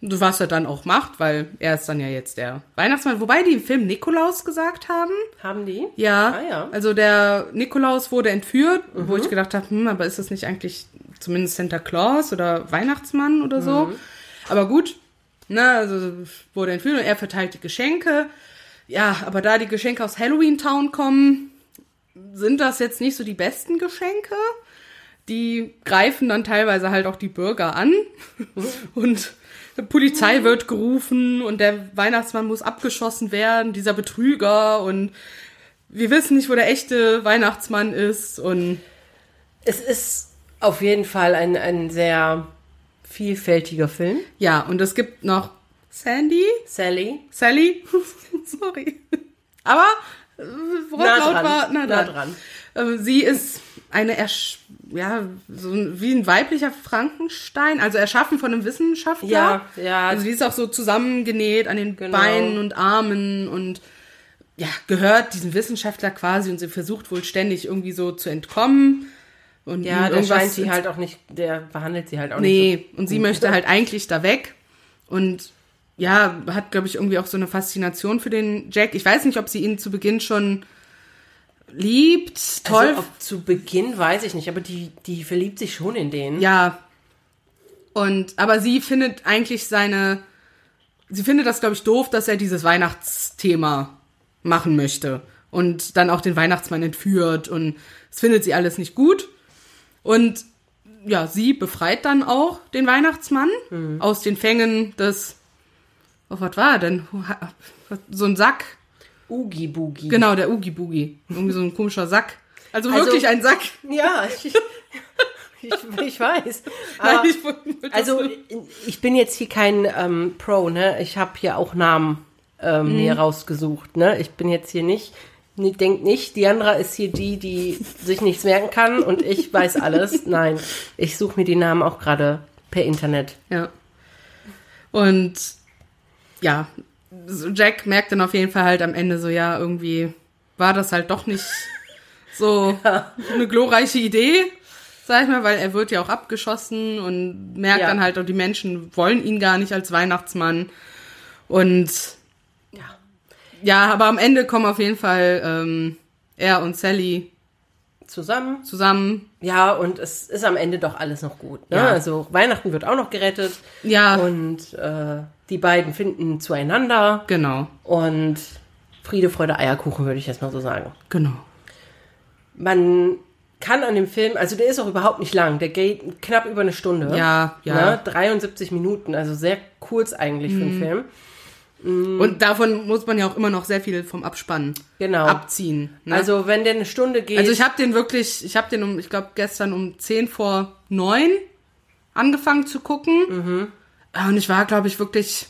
Was er dann auch macht, weil er ist dann ja jetzt der Weihnachtsmann. Wobei die im Film Nikolaus gesagt haben. Haben die? Ja, Ah, ja. also der Nikolaus wurde entführt, wo ich gedacht habe, hm, aber ist das nicht eigentlich zumindest Santa Claus oder Weihnachtsmann oder so? Aber gut, ne, also wurde entführt und er verteilt die Geschenke. Ja, aber da die Geschenke aus Halloween Town kommen, sind das jetzt nicht so die besten Geschenke. Die greifen dann teilweise halt auch die Bürger an. (laughs) Und die Polizei wird gerufen und der Weihnachtsmann muss abgeschossen werden, dieser Betrüger. Und wir wissen nicht, wo der echte Weihnachtsmann ist. Und Es ist auf jeden Fall ein, ein sehr vielfältiger Film. ja, und es gibt noch Sandy, Sally. Sally, (laughs) sorry, aber Wortlaut dran, war nah nah dran. Äh, Sie ist eine, Ersch ja, so wie ein weiblicher Frankenstein, also erschaffen von einem Wissenschaftler. Ja, ja. Also die ist auch so zusammengenäht an den Genau. Beinen und Armen und ja, gehört diesem Wissenschaftler quasi und sie versucht wohl ständig irgendwie so zu entkommen. Und Ja, der scheint sie halt auch nicht, der behandelt sie halt auch Nee, nicht und sie möchte halt eigentlich da weg. Und ja, hat, glaube ich, irgendwie auch so eine Faszination für den Jack. Ich weiß nicht, ob sie ihn zu Beginn schon liebt. so. Toll. Also, ob zu Beginn weiß ich nicht, aber die, die verliebt sich schon in den. ja. Und, aber sie findet eigentlich seine, sie findet das, glaube ich, doof, dass er dieses Weihnachtsthema machen möchte. Und dann auch den Weihnachtsmann entführt. Und das findet sie alles nicht gut. Und ja, sie befreit dann auch den Weihnachtsmann aus den Fängen des. Oh, was war er denn? So ein Sack. Oogie Boogie. Genau, der Oogie Boogie. Irgendwie so ein komischer Sack. Also Also- wirklich ein Sack. Ja, ich, (laughs) Ich, ich weiß. (laughs) Nein, ich also ich bin jetzt hier kein ähm, Pro, ne? Ich habe hier auch Namen ähm, mir rausgesucht, ne? Ich bin jetzt hier nicht, denkt nicht, Diandra ist hier die, die sich nichts merken kann und ich weiß alles. (laughs) Nein, ich suche mir die Namen auch gerade per Internet. Ja. Und ja, Jack merkt dann auf jeden Fall halt am Ende so, ja, irgendwie war das halt doch nicht so (laughs) eine glorreiche Idee, sag ich mal, weil er wird ja auch abgeschossen und merkt Ja. dann halt, auch die Menschen wollen ihn gar nicht als Weihnachtsmann. Und Ja. ja, aber am Ende kommen auf jeden Fall ähm, er und Sally Zusammen. zusammen. Ja, und es ist am Ende doch alles noch gut. Ne? Ja. Also Weihnachten wird auch noch gerettet. Ja, Und äh, die beiden finden zueinander. genau, Und Friede, Freude, Eierkuchen, würde ich jetzt mal so sagen. genau. Man kann an dem Film, also der ist auch überhaupt nicht lang, der geht knapp über eine Stunde. Ja, ja. Mhm. Ne? 73 Minuten, also sehr kurz eigentlich für einen Film. Und davon muss man ja auch immer noch sehr viel vom Abspann Genau. abziehen. Ne? Also wenn der eine Stunde geht, Also ich habe den wirklich, ich habe den um, ich glaube gestern um 10 vor 9 angefangen zu gucken. Mhm. Und ich war, glaube ich, wirklich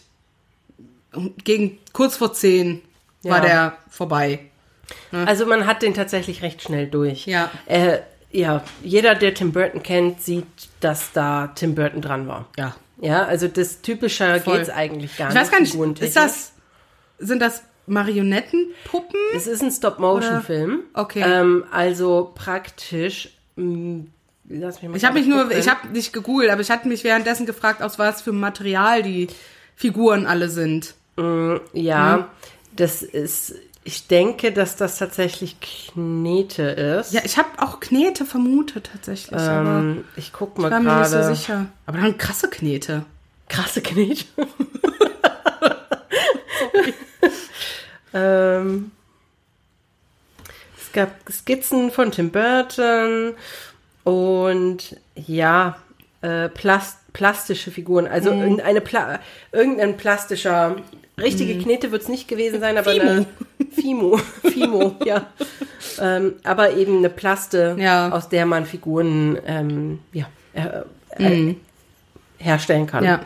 gegen kurz vor 10 war Ja. der vorbei. also man hat den tatsächlich recht schnell durch. Ja. Äh, ja, jeder, der Tim Burton kennt, sieht, dass da Tim Burton dran war. Ja. Ja, also das Typische Voll. geht's eigentlich gar Ich nicht. weiß gar nicht, ist das, sind das Marionettenpuppen? Es ist ein Stop-Motion-Film. Okay. Ähm, also praktisch. mh, Lass mich mal Ich habe mich nur, gucken. ich habe nicht gegoogelt, aber ich hatte mich währenddessen gefragt, aus was für Material die Figuren alle sind. Ja, das ist. Ich denke, dass das tatsächlich Knete ist. Ja, ich habe auch Knete vermutet tatsächlich, aber ähm, ich guck mal ich war mir nicht so gerade. sicher. Aber dann krasse Knete. Krasse Knete. (laughs) (laughs) ähm, es gab Skizzen von Tim Burton und ja, äh, Plast plastische Figuren. Also Mhm. irgendeine Pla irgendein plastischer, richtige Knete wird es nicht gewesen sein, aber eine Fimo, (laughs) Fimo, ja. Ähm, aber eben eine Plaste, Ja. aus der man Figuren ähm, ja, äh, äh, herstellen kann. Ja.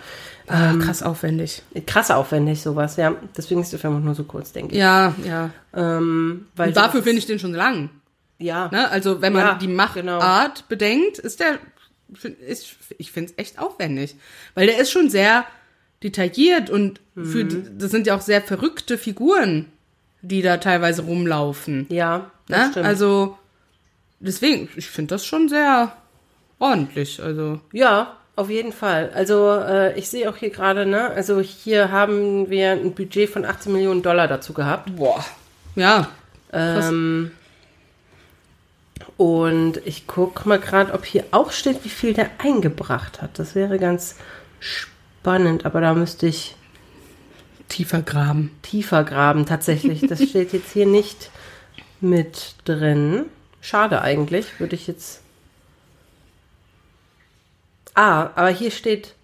Ah, krass aufwendig. Krass aufwendig, sowas, ja. Deswegen ist der Film auch nur so kurz, denke ich. Ja, ja. Ähm, weil Und dafür finde ich den schon lang. Ja. Ne? Also wenn man Ja, die Machart genau. bedenkt, ist der, ist, ich finde es echt aufwendig. Weil der ist schon sehr detailliert und für, Mhm. das sind ja auch sehr verrückte Figuren, die da teilweise rumlaufen. Ja, das Ne? stimmt. Also deswegen, ich finde das schon sehr ordentlich. Also ja, auf jeden Fall. Also äh, ich sehe auch hier gerade, ne, also hier haben wir ein Budget von 18 Millionen Dollar dazu gehabt. boah, ja, Ähm, und ich gucke mal gerade, ob hier auch steht, wie viel der eingebracht hat. Das wäre ganz spannend, aber da müsste ich tiefer graben. tiefer graben tatsächlich. Das (laughs) steht jetzt hier nicht mit drin. Schade eigentlich, würde ich jetzt. Ah, aber hier steht.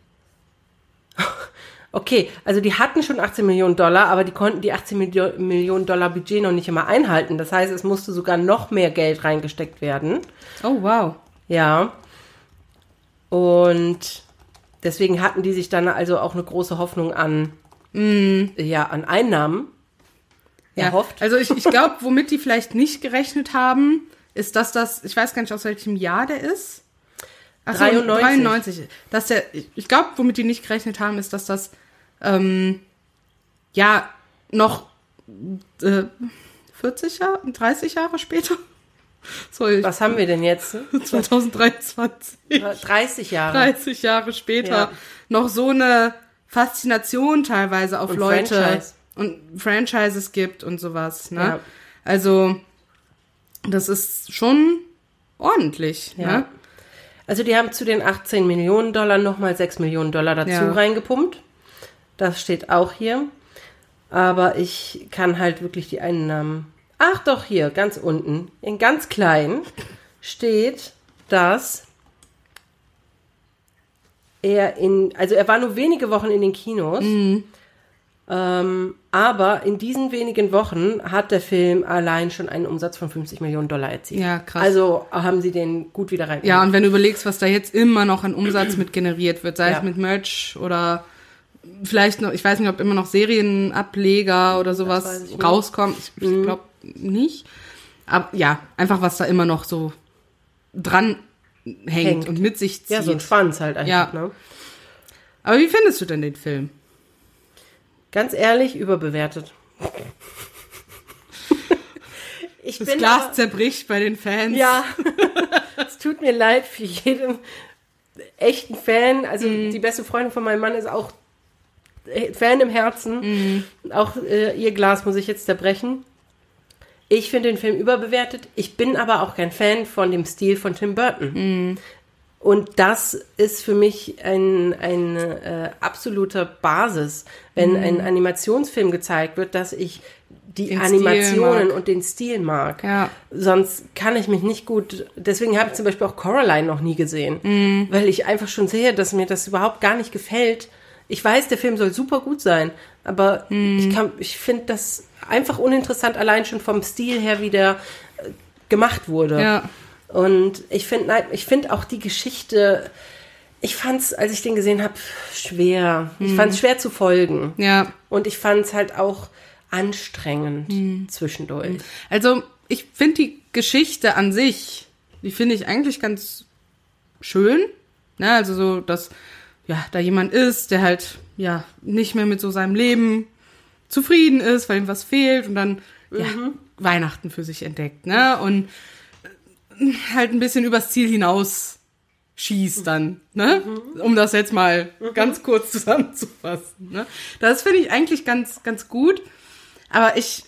(laughs) Okay, also die hatten schon 18 Millionen Dollar, aber die konnten die 18 Milio Millionen Dollar Budget noch nicht immer einhalten. Das heißt, es musste sogar noch mehr Geld reingesteckt werden. Oh wow. Ja. Und deswegen hatten die sich dann also auch eine große Hoffnung an, ja, an Einnahmen Ja, erhofft. also ich, ich glaube, womit die vielleicht nicht gerechnet haben, ist, dass das, ich weiß gar nicht, aus welchem Jahr der ist. Ach so, 93. 93. Dass der, ich- ich glaube, womit die nicht gerechnet haben, ist, dass das, ähm, ja, noch äh, 40 Jahre, 30 Jahre später? So, ich, Was haben wir denn jetzt? (laughs) 2023. 30 Jahre. 30 Jahre später Ja. noch so eine Faszination teilweise auf Und Leute Franchise. und Franchises gibt und sowas. Ne? Ja. Also das ist schon ordentlich. Ja. Ne? Also die haben zu den 18 Millionen Dollar nochmal 6 Millionen Dollar dazu Ja. reingepumpt. Das steht auch hier. Aber ich kann halt wirklich die Einnahmen. Ach doch, hier, ganz unten, in ganz klein, steht, dass er in, also er war nur wenige Wochen in den Kinos. Ähm, aber in diesen wenigen Wochen hat der Film allein schon einen Umsatz von 50 Millionen Dollar erzielt. Ja, krass. Also haben sie den gut wieder rein. Ja, und wenn du überlegst, was da jetzt immer noch an Umsatz mit generiert wird, sei Ja. es mit Merch oder vielleicht noch, ich weiß nicht, ob immer noch Serienableger oder sowas weiß ich rauskommen. Ich, ich glaube nicht. Aber ja, einfach was da immer noch so dran hängt, Hängt. und mit sich zieht. ja, so ein Schwanz halt einfach. Ja. Ne? Aber wie findest du denn den Film? Ganz ehrlich, überbewertet. (laughs) ich Das bin Glas aber- zerbricht bei den Fans. Ja, (laughs) es tut mir leid für jeden echten Fan. Also Mhm. die beste Freundin von meinem Mann ist auch äh, Fan im Herzen. Mhm. Auch äh, ihr Glas muss ich jetzt zerbrechen. Ich finde den Film überbewertet. Ich bin aber auch kein Fan von dem Stil von Tim Burton. Mhm. Und das ist für mich ein, ein äh, absoluter Basis, wenn Mhm. ein Animationsfilm gezeigt wird, dass ich die Den Animationen und den Stil mag. Ja. Sonst kann ich mich nicht gut. Deswegen habe ich zum Beispiel auch Coraline noch nie gesehen, Mhm. weil ich einfach schon sehe, dass mir das überhaupt gar nicht gefällt. Ich weiß, der Film soll super gut sein, aber Mhm. ich kann, ich finde das einfach uninteressant, allein schon vom Stil her, wie der äh, gemacht wurde. Ja. Und ich finde, ich finde auch die Geschichte. Ich fand es, als ich den gesehen habe, schwer. Ich fand es schwer zu folgen. Ja. Und ich fand es halt auch anstrengend Hm. zwischendurch. Also, ich finde die Geschichte an sich, die finde ich eigentlich ganz schön. Ne? Also so, dass ja, da jemand ist, der halt ja nicht mehr mit so seinem Leben zufrieden ist, weil ihm was fehlt und dann ja, Weihnachten für sich entdeckt, ne? Und äh, halt ein bisschen übers Ziel hinaus schießt dann, ne? Um das jetzt mal ganz kurz zusammenzufassen, ne? Das finde ich eigentlich ganz, ganz gut. Aber ich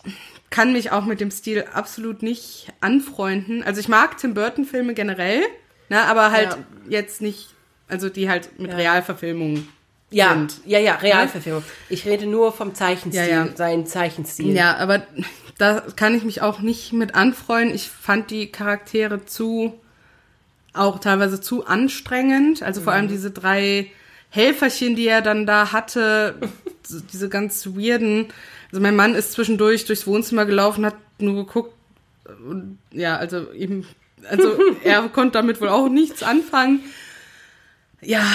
kann mich auch mit dem Stil absolut nicht anfreunden. Also ich mag Tim Burton Filme generell, ne, aber halt Ja. jetzt nicht, also die halt mit Ja. Realverfilmungen Ja, sind. ja, ja, Realverfilmung. Ich rede nur vom Zeichenstil, Ja, ja. seinen Zeichenstil. Ja, aber da kann ich mich auch nicht mit anfreuen. Ich fand die Charaktere zu, auch teilweise zu anstrengend. Also vor allem diese drei Helferchen, die er dann da hatte, diese ganz weirden. Also mein Mann ist zwischendurch durchs Wohnzimmer gelaufen, hat nur geguckt. Und ja, also eben, also (laughs) er konnte damit wohl auch nichts anfangen. Ja,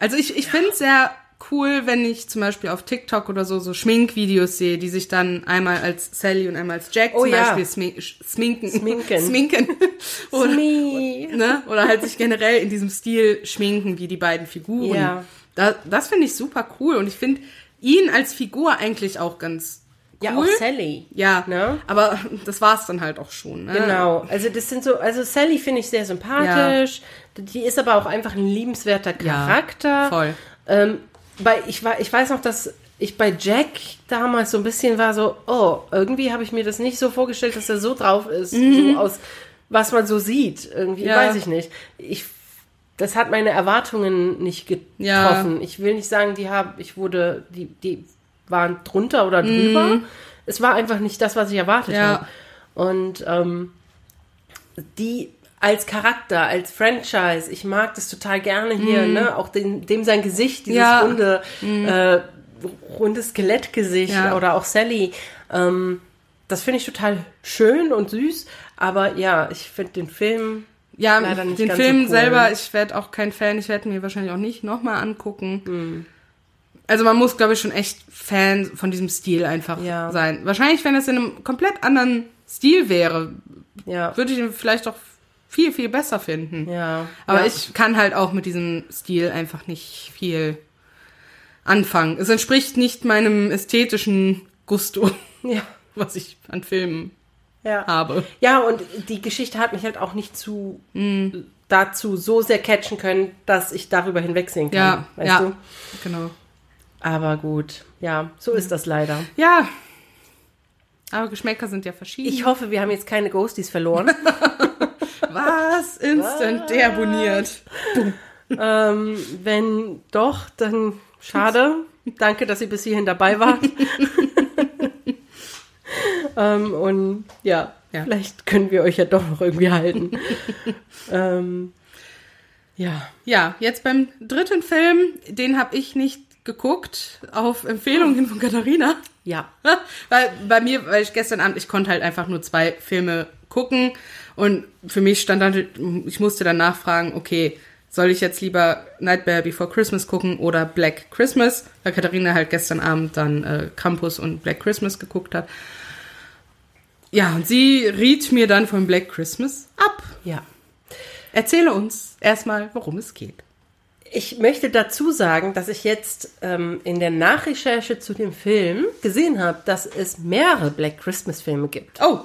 also ich, ich finde es sehr cool, wenn ich zum Beispiel auf TikTok oder so so Schminkvideos sehe, die sich dann einmal als Sally und einmal als Jack Oh zum ja. Beispiel smi sminken. Sminken. (laughs) sminken. (laughs) oder, Smee. ne? oder halt sich generell in diesem Stil schminken, wie die beiden Figuren. Ja. Da, das finde ich super cool und ich finde ihn als Figur eigentlich auch ganz cool. Ja, auch Sally. Ja, Ne? aber das war's dann halt auch schon. Ne? Genau. Also das sind so, also Sally finde ich sehr sympathisch. Die ist aber auch einfach ein liebenswerter Ja, Charakter. voll. Ähm, bei, ich, war, ich weiß noch, dass ich bei Jack damals so ein bisschen war so, oh, irgendwie habe ich mir das nicht so vorgestellt, dass er so drauf ist, so aus, was man so sieht. Irgendwie, Mhm. Ja. weiß ich nicht. Ich, das hat meine Erwartungen nicht Ja. getroffen. Ich will nicht sagen, die haben, ich wurde, die, die waren drunter oder drüber. Es war einfach nicht das, was ich erwartet Mhm. Ja. habe. Und ähm, die als Charakter, als Franchise, ich mag das total gerne hier, ne? Auch den, dem sein Gesicht, dieses Mhm. Ja. Mhm. runde, äh, runde Skelettgesicht Ja. oder auch Sally. Ähm, das finde ich total schön und süß. Aber ja, ich finde den Film Ja, leider nicht den ganz Film so cool. selber, ich werde auch kein Fan, ich werde mir wahrscheinlich auch nicht nochmal angucken. Also man muss, glaube ich, schon echt Fan von diesem Stil einfach Ja. sein. Wahrscheinlich, wenn es in einem komplett anderen Stil wäre, Ja. würde ich ihn vielleicht auch viel, viel besser finden. Ja. Aber ja. ich kann halt auch mit diesem Stil einfach nicht viel anfangen. Es entspricht nicht meinem ästhetischen Gusto, (laughs) Ja. (laughs) was ich an Filmen Ja. habe. Ja, und die Geschichte hat mich halt auch nicht zu Mhm. dazu so sehr catchen können, dass ich darüber hinwegsehen kann. Ja, weißt ja, du? genau. Aber gut, ja, so ist das leider. Ja, aber Geschmäcker sind ja verschieden. Ich hoffe, wir haben jetzt keine Ghosties verloren. (laughs) Was? Instant deabonniert. ähm, wenn doch, dann schade. Danke, dass ihr bis hierhin dabei wart. (laughs) ähm, und ja, Ja. vielleicht können wir euch ja doch noch irgendwie halten. (laughs) ähm, ja. Ja, jetzt beim dritten Film, den habe ich nicht geguckt auf Empfehlung hin von Katharina. Ja. (laughs) weil bei mir, weil ich gestern Abend, ich konnte halt einfach nur zwei Filme gucken und für mich stand dann, ich musste dann nachfragen, okay, soll ich jetzt lieber Nightmare Before Christmas gucken oder Black Christmas, weil Katharina halt gestern Abend dann äh, Campus und Black Christmas geguckt hat. Ja, und sie riet mir dann von Black Christmas ab. Ja. Erzähle uns erstmal, worum es geht. Ich möchte dazu sagen, dass ich jetzt ähm, in der Nachrecherche zu dem Film gesehen habe, dass es mehrere Black Christmas Filme gibt. Oh,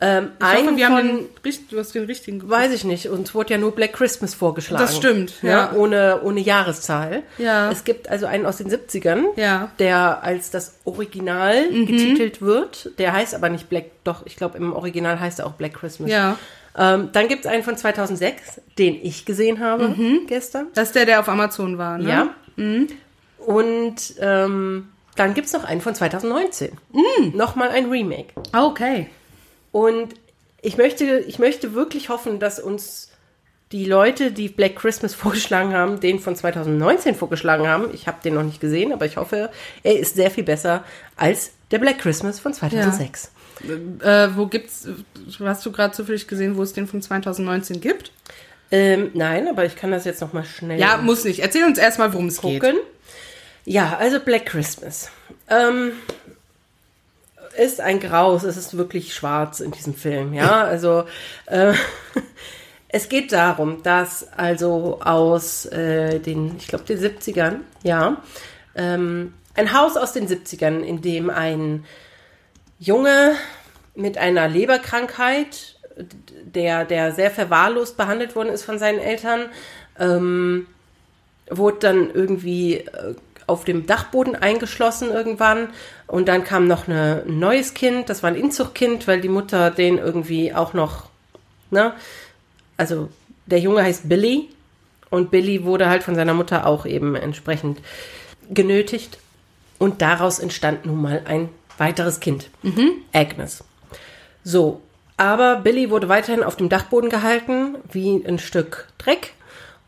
Ähm, ich einen hoffe, wir haben von, den, richt- du hast den richtigen geguckt. weiß ich nicht, uns wurde ja nur Black Christmas vorgeschlagen. Das stimmt, ja. ohne, ohne Jahreszahl. Ja. Es gibt also einen aus den 70ern, Ja. der als das Original getitelt wird. Der heißt aber nicht Black, doch, ich glaube, im Original heißt er auch Black Christmas. Ja. Ähm, dann gibt es einen von 2006, den ich gesehen habe gestern. Das ist der, der auf Amazon war, ne? Ja. Und ähm, dann gibt es noch einen von 2019. Nochmal ein Remake. Okay. Und ich möchte, ich möchte wirklich hoffen, dass uns die Leute, die Black Christmas (laughs) vorgeschlagen haben, den von 2019 vorgeschlagen haben. Ich habe den noch nicht gesehen, aber ich hoffe, er ist sehr viel besser als der Black Christmas von 2006. Äh, wo gibt's, hast du gerade zufällig gesehen, wo es den von 2019 gibt? Ähm, nein, aber ich kann das jetzt noch mal schnell Ja, muss nicht. Erzähl uns erstmal, worum es geht. Ja, also Black Christmas. Ähm, ist ein Graus, es ist wirklich schwarz in diesem Film, ja. (laughs) Also äh, (laughs) es geht darum, dass also aus äh, den, ich glaube, den 70ern, ja, ähm, ein Haus aus den 70ern, in dem ein Junge mit einer Leberkrankheit, der, der sehr verwahrlost behandelt worden ist von seinen Eltern, ähm, wurde dann irgendwie äh, auf dem Dachboden eingeschlossen irgendwann. Und dann kam noch eine, ein neues Kind, das war ein Inzuchtkind, weil die Mutter den irgendwie auch noch, ne? Also der Junge heißt Billy und Billy wurde halt von seiner Mutter auch eben entsprechend genötigt. Und daraus entstand nun mal ein weiteres Kind, Agnes. So, aber Billy wurde weiterhin auf dem Dachboden gehalten, wie ein Stück Dreck.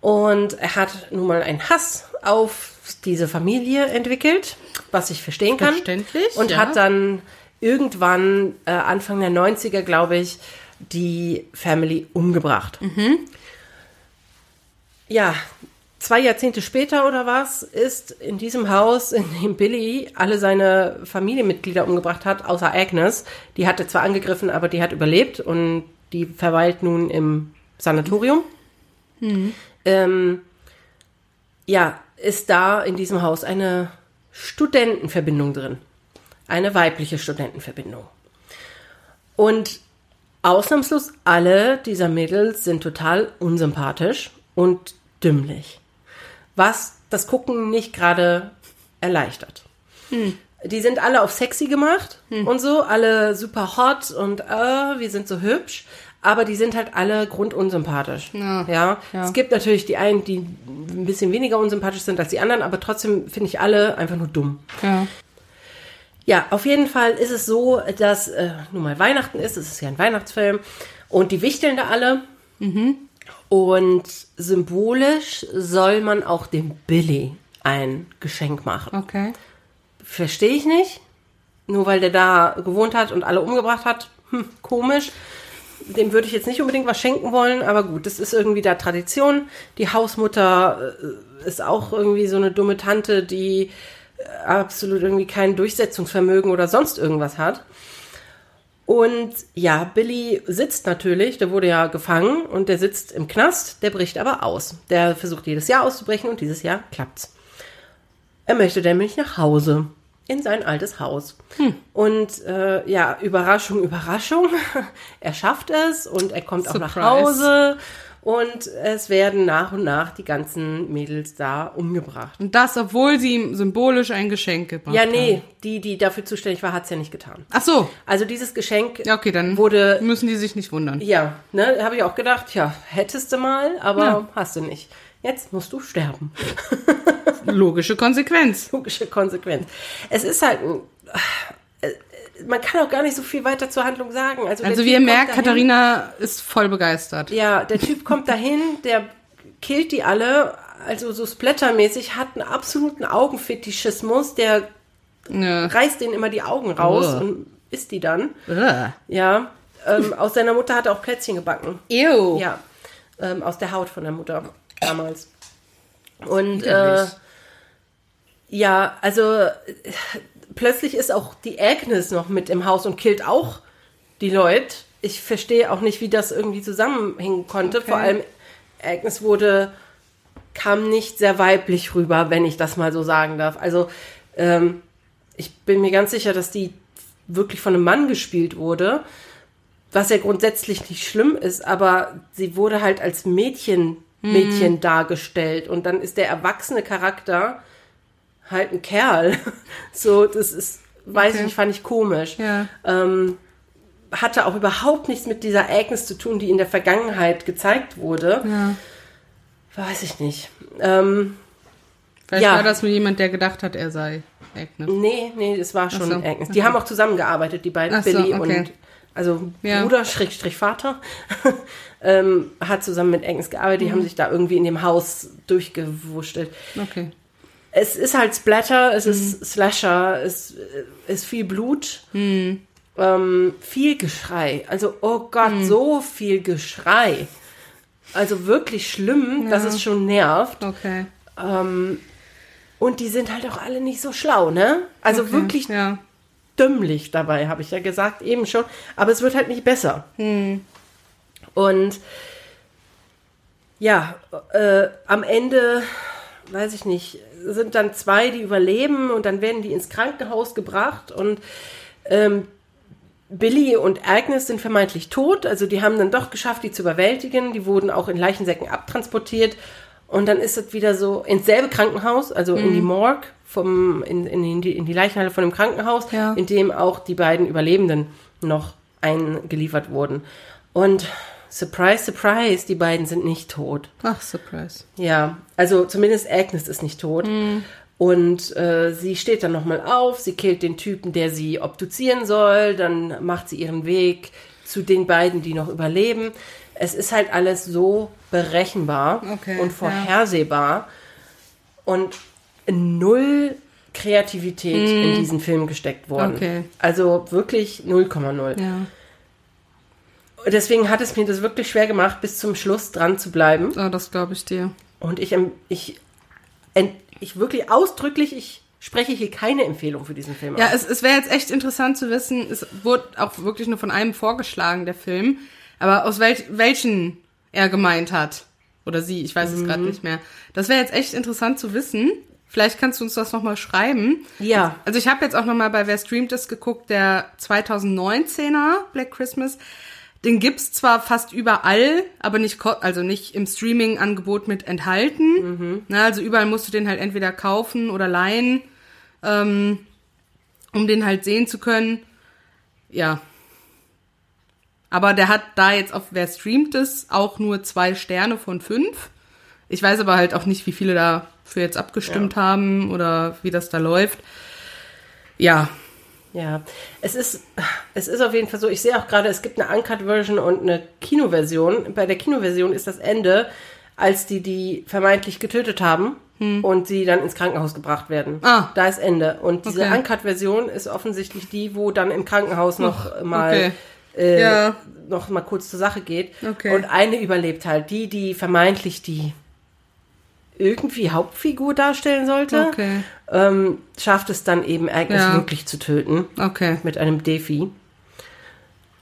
Und er hat nun mal einen Hass auf diese Familie entwickelt, was ich verstehen kann. Verständlich, Und ja. hat dann irgendwann, äh, Anfang der 90er, glaube ich, die Family umgebracht. Ja, zwei Jahrzehnte später oder was, ist in diesem Haus, in dem Billy alle seine Familienmitglieder umgebracht hat, außer Agnes. Die hatte zwar angegriffen, aber die hat überlebt und die verweilt nun im Sanatorium. Ähm, ja, ist da in diesem Haus eine Studentenverbindung drin. Eine weibliche Studentenverbindung. Und ausnahmslos alle dieser Mädels sind total unsympathisch und dümmlich. Was das Gucken nicht gerade erleichtert. Die sind alle auf sexy gemacht und so, alle super hot und äh, wir sind so hübsch, aber die sind halt alle grundunsympathisch. Ja, ja. ja. Es gibt natürlich die einen, die ein bisschen weniger unsympathisch sind als die anderen, aber trotzdem finde ich alle einfach nur dumm. Ja. Ja, auf jeden Fall ist es so, dass äh, nun mal Weihnachten ist. Es ist ja ein Weihnachtsfilm. Und die wichteln da alle. Und symbolisch soll man auch dem Billy ein Geschenk machen. Okay. Verstehe ich nicht. Nur weil der da gewohnt hat und alle umgebracht hat. Hm, komisch. Dem würde ich jetzt nicht unbedingt was schenken wollen, aber gut, das ist irgendwie da Tradition. Die Hausmutter äh, ist auch irgendwie so eine dumme Tante, die äh, absolut irgendwie kein Durchsetzungsvermögen oder sonst irgendwas hat. Und ja, Billy sitzt natürlich, der wurde ja gefangen und der sitzt im Knast, der bricht aber aus. Der versucht jedes Jahr auszubrechen und dieses Jahr klappt's. Er möchte nämlich nach Hause, in sein altes Haus. Und äh, ja, Überraschung, Überraschung, (laughs) er schafft es und er kommt auch nach Surprise. Hause und es werden nach und nach die ganzen Mädels da umgebracht. Und das, obwohl sie ihm symbolisch ein Geschenk gebracht Ja, haben. nee, die, die dafür zuständig war, hat's ja nicht getan. Ach so. Also dieses Geschenk Ja, okay, dann wurde müssen die sich nicht wundern. Ja, ne, habe ich auch gedacht, ja, hättest du mal, aber Ja. hast du nicht. Jetzt musst du sterben. Logische Konsequenz. Logische Konsequenz. Es ist halt, ein- man kann auch gar nicht so viel weiter zur Handlung sagen. Also, Also wie ihr merkt, dahin- Katharina ist voll begeistert. Ja, der Typ kommt (laughs) dahin, der killt die alle, also so splattermäßig, hat einen absoluten Augenfetischismus, der Ja. reißt denen immer die Augen raus Ugh. und isst die dann. Ugh. Ja. Ähm, aus seiner Mutter hat er auch Plätzchen gebacken. Ew. Ja. Ähm, aus der Haut von der Mutter damals. Und äh, ja, also plötzlich ist auch die Agnes noch mit im Haus und killt auch die Leute. Ich verstehe auch nicht, wie das irgendwie zusammenhängen konnte. Okay. Vor allem Agnes wurde, kam nicht sehr weiblich rüber, wenn ich das mal so sagen darf. Also ähm, ich bin mir ganz sicher, dass die wirklich von einem Mann gespielt wurde, was ja grundsätzlich nicht schlimm ist, aber sie wurde halt als Mädchen, Mädchen dargestellt und dann ist der erwachsene Charakter halt ein Kerl. (laughs) So, das ist, weiß ich Okay. nicht, fand ich komisch. Ja. Ähm, hatte auch überhaupt nichts mit dieser Agnes zu tun, die in der Vergangenheit gezeigt wurde. ja. Weiß ich nicht. Ähm, Vielleicht Ja. war das nur jemand, der gedacht hat, er sei Agnes. nee, nee, das war schon so, Agnes. Die okay. haben auch zusammengearbeitet, die beiden, Ach so, Billy okay. und also Ja. Bruder, Schrägstrich Vater, (laughs) ähm, hat zusammen mit Agnes gearbeitet. Die haben sich da irgendwie in dem Haus durchgewurschtelt. Okay. Es ist halt Splatter, es ist Slasher, es äh, ist viel Blut, ähm, viel Geschrei. Also, oh Gott, so viel Geschrei. Also wirklich schlimm, dass Ja. es schon nervt. Okay. Ähm, und die sind halt auch alle nicht so schlau, ne? Also okay. wirklich Ja. dümmlich dabei, habe ich ja gesagt, eben schon. Aber es wird halt nicht besser. Und ja, äh, am Ende, weiß ich nicht, sind dann zwei, die überleben und dann werden die ins Krankenhaus gebracht und ähm, Billy und Agnes sind vermeintlich tot, also die haben dann doch geschafft, die zu überwältigen. Die wurden auch in Leichensäcken abtransportiert. Und dann ist es wieder so ins selbe Krankenhaus, also in die Morgue, vom, in, in, die, in die Leichenhalle von dem Krankenhaus, Ja. in dem auch die beiden Überlebenden noch eingeliefert wurden. Und surprise, surprise, die beiden sind nicht tot. Ach, Surprise. Ja, also zumindest Agnes ist nicht tot. Und äh, sie steht dann nochmal auf, sie killt den Typen, der sie obduzieren soll, dann macht sie ihren Weg zu den beiden, die noch überleben. Es ist halt alles so berechenbar Okay, und ja. vorhersehbar und null Kreativität in diesen Film gesteckt worden. Okay. Also wirklich 0,0. Ja. Deswegen hat es mir das wirklich schwer gemacht, bis zum Schluss dran zu bleiben. Oh, das glaube ich dir. Und ich, ich, ich wirklich ausdrücklich, ich spreche hier keine Empfehlung für diesen Film Ja, aus. es, es wäre jetzt echt interessant zu wissen, es wurde auch wirklich nur von einem vorgeschlagen, der Film, aber aus welch, welchen er gemeint hat. Oder sie, ich weiß es gerade nicht mehr. Das wäre jetzt echt interessant zu wissen. Vielleicht kannst du uns das nochmal schreiben. Ja. Also ich habe jetzt auch nochmal bei Wer streamt es geguckt, der 2019er Black Christmas. Den gibt's zwar fast überall, aber nicht, also nicht im Streaming-Angebot mit enthalten. Na, also überall musst du den halt entweder kaufen oder leihen, ähm, um den halt sehen zu können. Ja. Aber der hat da jetzt auf Wer streamt es auch nur zwei Sterne von fünf. Ich weiß aber halt auch nicht, wie viele dafür jetzt abgestimmt haben oder wie das da läuft. Ja, Ja, es ist, es ist auf jeden Fall so, ich sehe auch gerade, es gibt eine Uncut-Version und eine Kinoversion. Bei der Kinoversion ist das Ende, als die die vermeintlich getötet haben und sie dann ins Krankenhaus gebracht werden. Hm. Ah. Da ist Ende. Und diese Okay. Uncut-Version ist offensichtlich die, wo dann im Krankenhaus noch mal okay. äh, Ja. noch mal kurz zur Sache geht. Okay. Und eine überlebt halt, die, die vermeintlich die irgendwie Hauptfigur darstellen sollte, Okay. Ähm, schafft es dann eben Agnes Ja. wirklich zu töten Okay, mit einem Defi.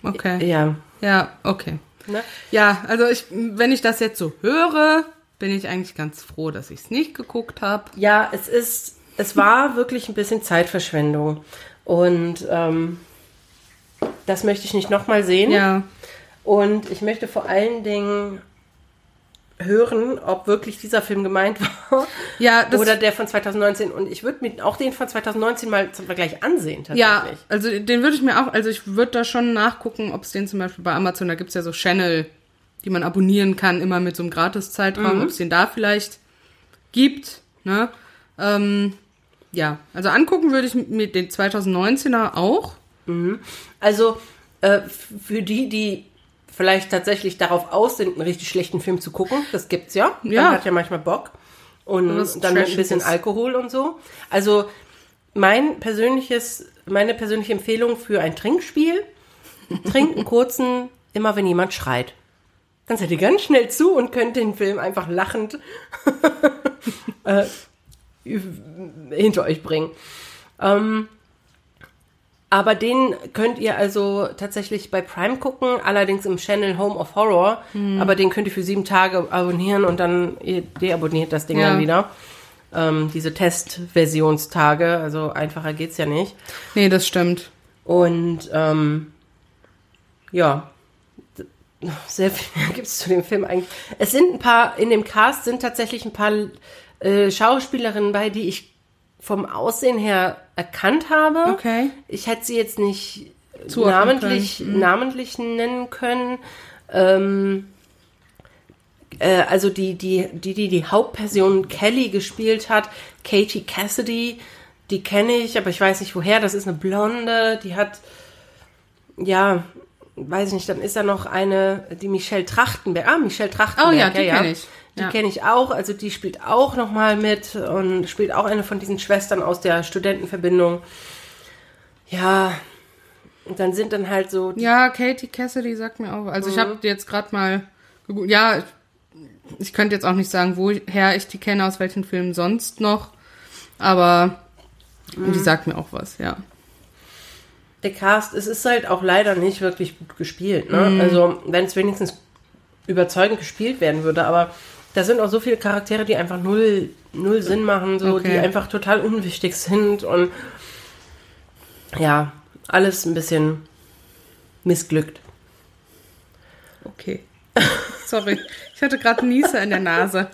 okay. Ja. Ja, okay. Ne? Ja, also ich, wenn ich das jetzt so höre, bin ich eigentlich ganz froh, dass ich es nicht geguckt habe. Ja, es ist, es war wirklich ein bisschen Zeitverschwendung. Und ähm, das möchte ich nicht nochmal sehen. Ja, Und ich möchte vor allen Dingen hören, ob wirklich dieser Film gemeint war. Ja, das- Oder der von 2019. Und ich würde mir auch den von 2019 mal zum Vergleich ansehen, ja, tatsächlich. also den würde ich mir auch, also ich würde da schon nachgucken, ob es den zum Beispiel bei Amazon, da gibt's ja so Channel, die man abonnieren kann, immer mit so einem Gratiszeitraum, ob es den da vielleicht gibt, ne? Ähm, ja, also angucken würde ich mir den 2019er auch. Also äh, für die, die vielleicht tatsächlich darauf aus sind, einen richtig schlechten Film zu gucken, das gibt's ja. Ja. Man hat ja manchmal Bock. Und dann mit ein bisschen Trashiges. Alkohol und so. Also mein persönliches, meine persönliche Empfehlung für ein Trinkspiel, trinkt einen (laughs) kurzen, immer wenn jemand schreit. Dann seid ihr ganz schnell zu und könnt den Film einfach lachend (laughs) äh, hinter euch bringen. Ähm, aber den könnt ihr also tatsächlich bei Prime gucken, allerdings im Channel Home of Horror. Hm. Aber den könnt ihr für sieben Tage abonnieren und dann ihr deabonniert das Ding Ja. dann wieder. Ähm, diese Testversionstage, also einfacher geht's ja nicht. Nee, das stimmt. Und ähm, ja, sehr viel mehr (laughs) gibt es zu dem Film eigentlich. Es sind ein paar, in dem Cast sind tatsächlich ein paar äh, Schauspielerinnen bei, die ich vom Aussehen her erkannt habe. Okay. Ich hätte sie jetzt nicht Zuordnen namentlich, namentlich nennen können. Ähm, äh, also die, die, die, die die Hauptperson Kelly gespielt hat, Katie Cassidy, die kenne ich, aber ich weiß nicht woher. Das ist eine Blonde, die hat, ja, weiß ich nicht, dann ist da noch eine, die Michelle Trachtenberg. Ah, Michelle Trachtenberg. Oh ja, die kenn ich. Die Ja. kenne ich auch. Also die spielt auch noch mal mit und spielt auch eine von diesen Schwestern aus der Studentenverbindung. Ja, und dann sind dann halt so, Ja, Katie Cassidy sagt mir auch. Also ich Mhm. habe jetzt gerade mal. Ja, ich, ich könnte jetzt auch nicht sagen, woher ich die kenne, aus welchen Filmen sonst noch. Aber Mhm. die sagt mir auch was, ja. der Cast, es ist halt auch leider nicht wirklich gut gespielt. Ne? Mhm. Also, wenn es wenigstens überzeugend gespielt werden würde, aber da sind auch so viele Charaktere, die einfach null, null Sinn machen, so, Okay. die einfach total unwichtig sind und ja, alles ein bisschen missglückt. Okay. Sorry. Ich hatte gerade Nieser in der Nase.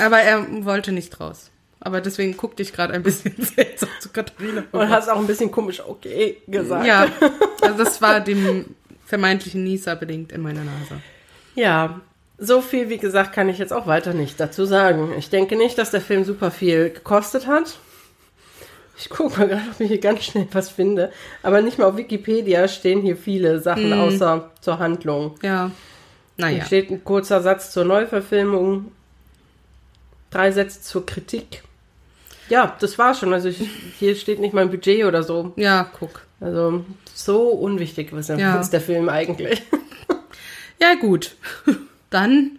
Aber er wollte nicht raus. Aber deswegen guckte ich gerade ein bisschen (laughs) seltsam zu Katharina. Und hast auch ein bisschen komisch okay gesagt. Ja, also das war dem vermeintlichen Nieser bedingt in meiner Nase. Ja, so viel, wie gesagt, kann ich jetzt auch weiter nicht dazu sagen. Ich denke nicht, dass der Film super viel gekostet hat. Ich gucke mal gerade, ob ich hier ganz schnell was finde. Aber nicht mal auf Wikipedia stehen hier viele Sachen außer zur Handlung. Ja. Hier Naja. steht ein kurzer Satz zur Neuverfilmung, drei Sätze zur Kritik. Ja, das war schon. Also ich, hier steht nicht mal ein Budget oder so. Ja, guck. Also so unwichtig ist der, Ja. ist der Film eigentlich. Ja, gut. Dann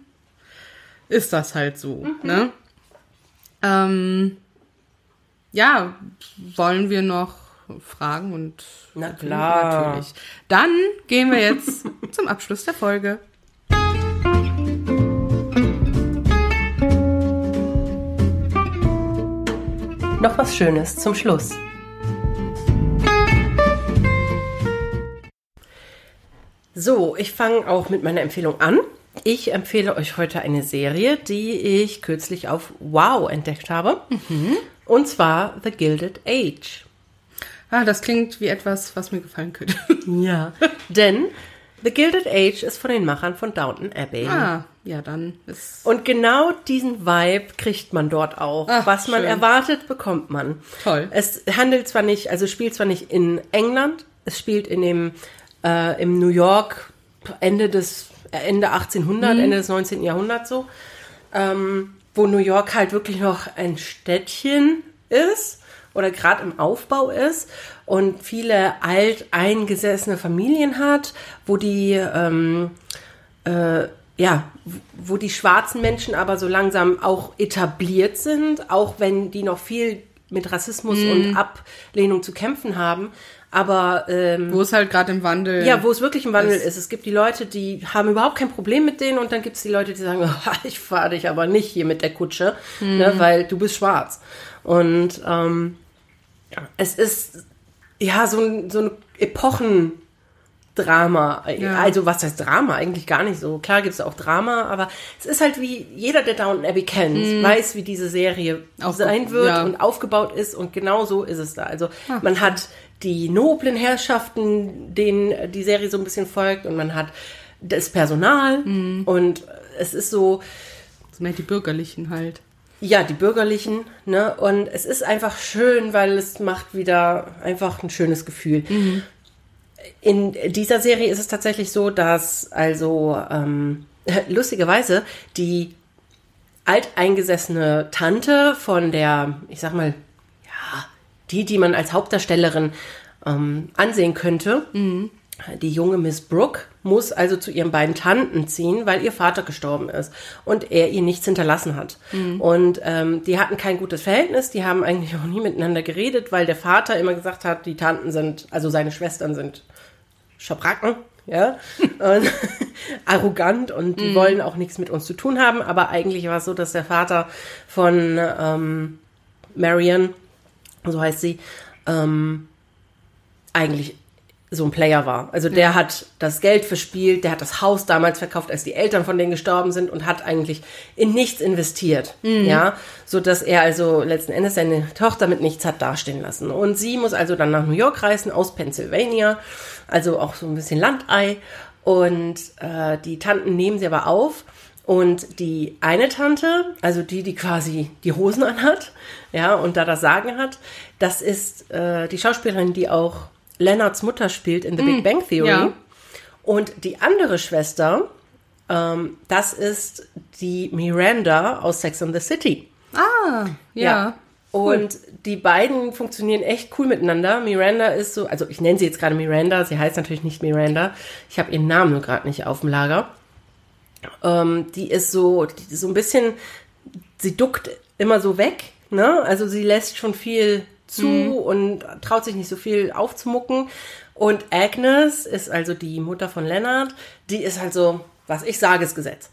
ist das halt so, ne? Ähm, ja, wollen wir noch fragen und Na klar. natürlich. Dann gehen wir jetzt (laughs) zum Abschluss der Folge. Noch was Schönes zum Schluss. So, ich fange auch mit meiner Empfehlung an. Ich empfehle euch heute eine Serie, die ich kürzlich auf Wow entdeckt habe. Und zwar The Gilded Age. Ah, das klingt wie etwas, was mir gefallen könnte. (laughs) Ja. Denn The Gilded Age ist von den Machern von Downton Abbey. ah, ja, dann ist Und genau diesen Vibe kriegt man dort auch. Ach, Was man schön. erwartet, bekommt man. Toll. Es handelt zwar nicht, also spielt zwar nicht in England, es spielt in dem äh, im New York Ende des Ende 1800, Ende des 19. Jahrhunderts so, ähm, wo New York halt wirklich noch ein Städtchen ist oder gerade im Aufbau ist und viele alteingesessene Familien hat, wo die ähm, äh, ja, wo die schwarzen Menschen aber so langsam auch etabliert sind, auch wenn die noch viel mit Rassismus und Ablehnung zu kämpfen haben. Aber ähm, wo es halt gerade im Wandel. ja, wo es wirklich ein Wandel Es- ist. Es gibt die Leute, die haben überhaupt kein Problem mit denen und dann gibt es die Leute, die sagen, (laughs) "Ah, ich fahre dich aber nicht hier mit der Kutsche, ne, weil du bist schwarz. Und ähm, es ist ja so ein, so ein Epochendrama. Ja. Also was heißt Drama? Eigentlich gar nicht so. Klar gibt es auch Drama, aber es ist halt wie jeder, der Downton Abbey kennt, weiß, wie diese Serie Aufge- sein wird ja. und aufgebaut ist und genau so ist es da. Also man hat die noblen Herrschaften, denen die Serie so ein bisschen folgt und man hat das Personal und es ist so, So mehr die Bürgerlichen halt. ja, die Bürgerlichen, ne? Und es ist einfach schön, weil es macht wieder einfach ein schönes Gefühl. In dieser Serie ist es tatsächlich so, dass also ähm, (laughs) lustigerweise die alteingesessene Tante von der, ich sag mal, die, die man als Hauptdarstellerin ähm, ansehen könnte. Die junge Miss Brooke muss also zu ihren beiden Tanten ziehen, weil ihr Vater gestorben ist und er ihr nichts hinterlassen hat. Und ähm, die hatten kein gutes Verhältnis, die haben eigentlich (laughs) auch nie miteinander geredet, weil der Vater immer gesagt hat, die Tanten sind, also seine Schwestern sind Schabracken, ja, (laughs) und (laughs) arrogant und die wollen auch nichts mit uns zu tun haben. Aber eigentlich war es so, dass der Vater von ähm, Marion, so heißt sie, ähm, eigentlich so ein Player war. Also der hat das Geld verspielt, der hat das Haus damals verkauft, als die Eltern von denen gestorben sind und hat eigentlich in nichts investiert. Ja, so dass er also letzten Endes seine Tochter mit nichts hat dastehen lassen. Und sie muss also dann nach New York reisen aus Pennsylvania, also auch so ein bisschen Landei. Und äh, die Tanten nehmen sie aber auf. Und die eine Tante, also die, die quasi die Hosen anhat, ja, und da das Sagen hat, das ist äh, die Schauspielerin, die auch Leonards Mutter spielt in The Big Bang Theory. ja. Und die andere Schwester, ähm, das ist die Miranda aus Sex and the City. Ah, ja. Und die beiden funktionieren echt cool miteinander. Miranda ist so, also ich nenne sie jetzt gerade Miranda, sie heißt natürlich nicht Miranda. Ich habe ihren Namen nur gerade nicht auf dem Lager. Ähm, die ist so, die so ein bisschen, sie duckt immer so weg, ne? Also sie lässt schon viel zu und traut sich nicht so viel aufzumucken. Und Agnes ist also die Mutter von Leonard, die ist halt so, was ich sage, ist Gesetz.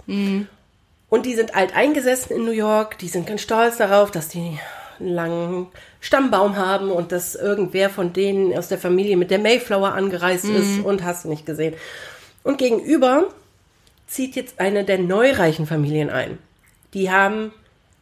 Und die sind alt eingesessen in New York, die sind ganz stolz darauf, dass die einen langen Stammbaum haben und dass irgendwer von denen aus der Familie mit der Mayflower angereist ist und hast du nicht gesehen. Und gegenüber zieht jetzt eine der neureichen Familien ein. Die haben,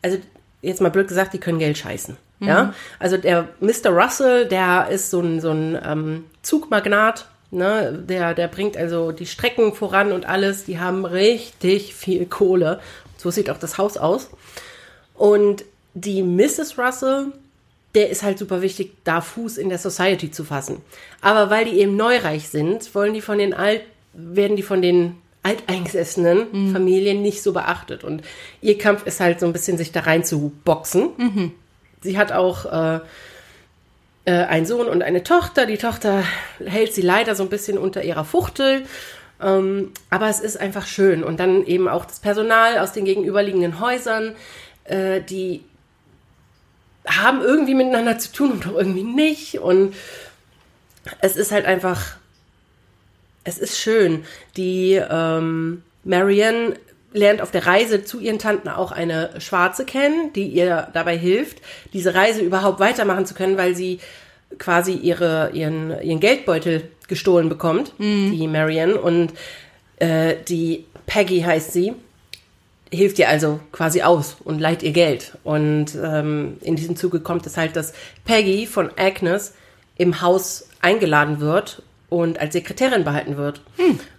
also jetzt mal blöd gesagt, die können Geld scheißen. Ja, also der Mr. Russell, der ist so ein, so ein ähm, Zugmagnat, ne? der, der bringt also die Strecken voran und alles. Die haben richtig viel Kohle. So sieht auch das Haus aus. Und die Mrs. Russell, der ist halt super wichtig, da Fuß in der Society zu fassen. Aber weil die eben neureich sind, wollen die von den alt, werden die von den alteingesessenen Familien nicht so beachtet. Und ihr Kampf ist halt so ein bisschen, sich da rein zu boxen. Sie hat auch äh, äh, einen Sohn und eine Tochter. Die Tochter hält sie leider so ein bisschen unter ihrer Fuchtel. Ähm, aber es ist einfach schön. Und dann eben auch das Personal aus den gegenüberliegenden Häusern, äh, die haben irgendwie miteinander zu tun und doch irgendwie nicht. Und es ist halt einfach, es ist schön. Die ähm, Marianne lernt auf der Reise zu ihren Tanten auch eine Schwarze kennen, die ihr dabei hilft, diese Reise überhaupt weitermachen zu können, weil sie quasi ihre, ihren, ihren Geldbeutel gestohlen bekommt, die Marianne. Und äh, die Peggy heißt sie, hilft ihr also quasi aus und leiht ihr Geld. Und ähm, in diesem Zuge kommt es halt, dass Peggy von Agnes im Haus eingeladen wird und als Sekretärin behalten wird.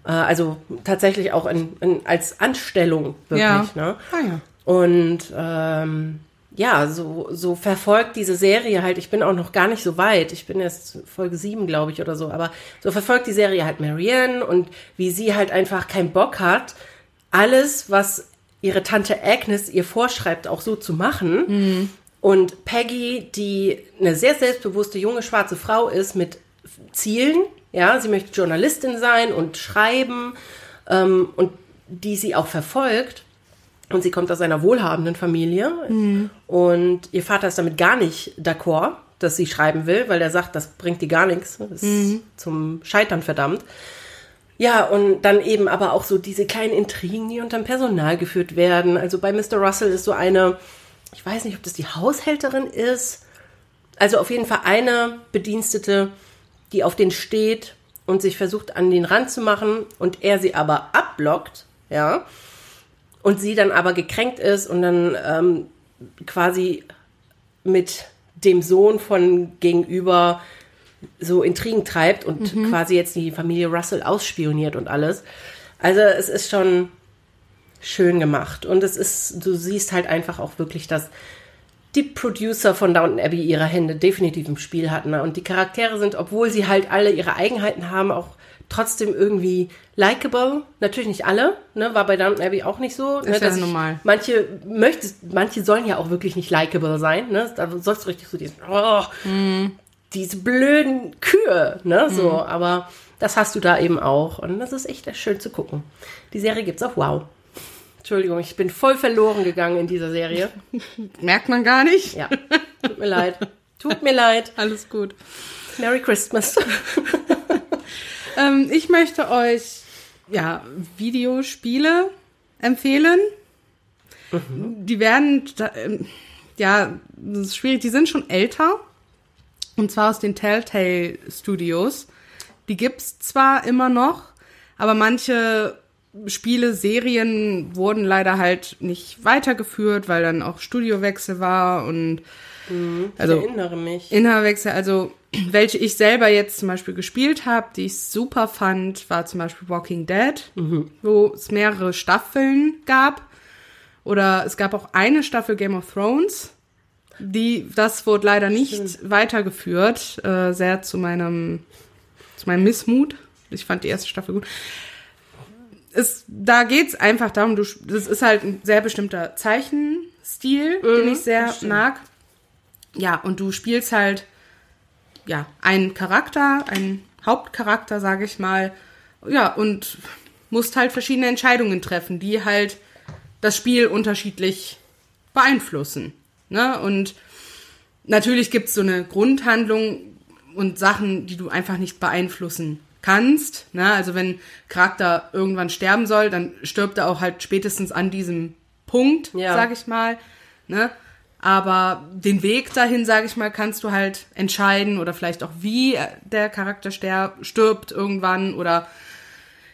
Äh, also tatsächlich auch in, in, als Anstellung wirklich. Ja. Ne? Ah, ja. Und ähm, ja, so, so verfolgt diese Serie halt, ich bin auch noch gar nicht so weit, ich bin erst Folge 7, glaube ich, oder so, aber so verfolgt die Serie halt Marianne und wie sie halt einfach keinen Bock hat, alles, was ihre Tante Agnes ihr vorschreibt, auch so zu machen. Und Peggy, die eine sehr selbstbewusste junge schwarze Frau ist mit Zielen, ja, sie möchte Journalistin sein und schreiben ähm, und die sie auch verfolgt. Und sie kommt aus einer wohlhabenden Familie. Und ihr Vater ist damit gar nicht d'accord, dass sie schreiben will, weil er sagt, das bringt ihr gar nichts. Das ist zum Scheitern verdammt. Ja, und dann eben aber auch so diese kleinen Intrigen, die unterm Personal geführt werden. Also bei Mr. Russell ist so eine, ich weiß nicht, ob das die Haushälterin ist. Also auf jeden Fall eine Bedienstete, die auf den steht und sich versucht an den Rand zu machen und er sie aber abblockt, ja. Und sie dann aber gekränkt ist und dann ähm, quasi mit dem Sohn von gegenüber so Intrigen treibt und quasi jetzt die Familie Russell ausspioniert und alles. Also es ist schon schön gemacht und es ist, du siehst halt einfach auch wirklich, dass die Producer von Downton Abbey ihre Hände definitiv im Spiel hatten. Ne? Und die Charaktere sind, obwohl sie halt alle ihre Eigenheiten haben, auch trotzdem irgendwie likable. Natürlich nicht alle, ne? War bei Downton Abbey auch nicht so. ne? ja dass ich- normal. Manche möchtest, manche sollen ja auch wirklich nicht likable sein, ne? Da sollst du richtig so diesen, oh, diese blöden Kühe, ne? So, aber das hast du da eben auch. Und das ist echt schön zu gucken. Die Serie gibt's auf Wow. Entschuldigung, ich bin voll verloren gegangen in dieser Serie. (laughs) Merkt man gar nicht. Ja, tut mir leid. Tut mir leid. (laughs) Alles gut. Merry Christmas. (laughs) Ähm, ich möchte euch ja Videospiele empfehlen. Die werden ähm, ja, das ist schwierig, die sind schon älter. Und zwar aus den Telltale Studios. Die gibt's zwar immer noch, aber manche Spiele, Serien wurden leider halt nicht weitergeführt, weil dann auch Studiowechsel war und also ich erinnere mich. Inhaltswechsel, also (clears throat) welche ich selber jetzt zum Beispiel gespielt habe, die ich super fand, war zum Beispiel Walking Dead, wo es mehrere Staffeln gab. Oder es gab auch eine Staffel Game of Thrones. Die, das wurde leider nicht weitergeführt, äh, sehr zu meinem, zu meinem Missmut. Ich fand die erste Staffel gut. Es, da geht's einfach darum, du, das ist halt ein sehr bestimmter Zeichenstil, den ich sehr mag. Ja, und du spielst halt ja einen Charakter, einen Hauptcharakter, sage ich mal. Ja, und musst halt verschiedene Entscheidungen treffen, die halt das Spiel unterschiedlich beeinflussen. Ne? Und natürlich gibt's so eine Grundhandlung und Sachen, die du einfach nicht beeinflussen kannst. Ne? Also wenn Charakter irgendwann sterben soll, dann stirbt er auch halt spätestens an diesem Punkt, Ja. sag ich mal. Ne? Aber den Weg dahin, sag ich mal, kannst du halt entscheiden oder vielleicht auch wie der Charakter stirbt irgendwann oder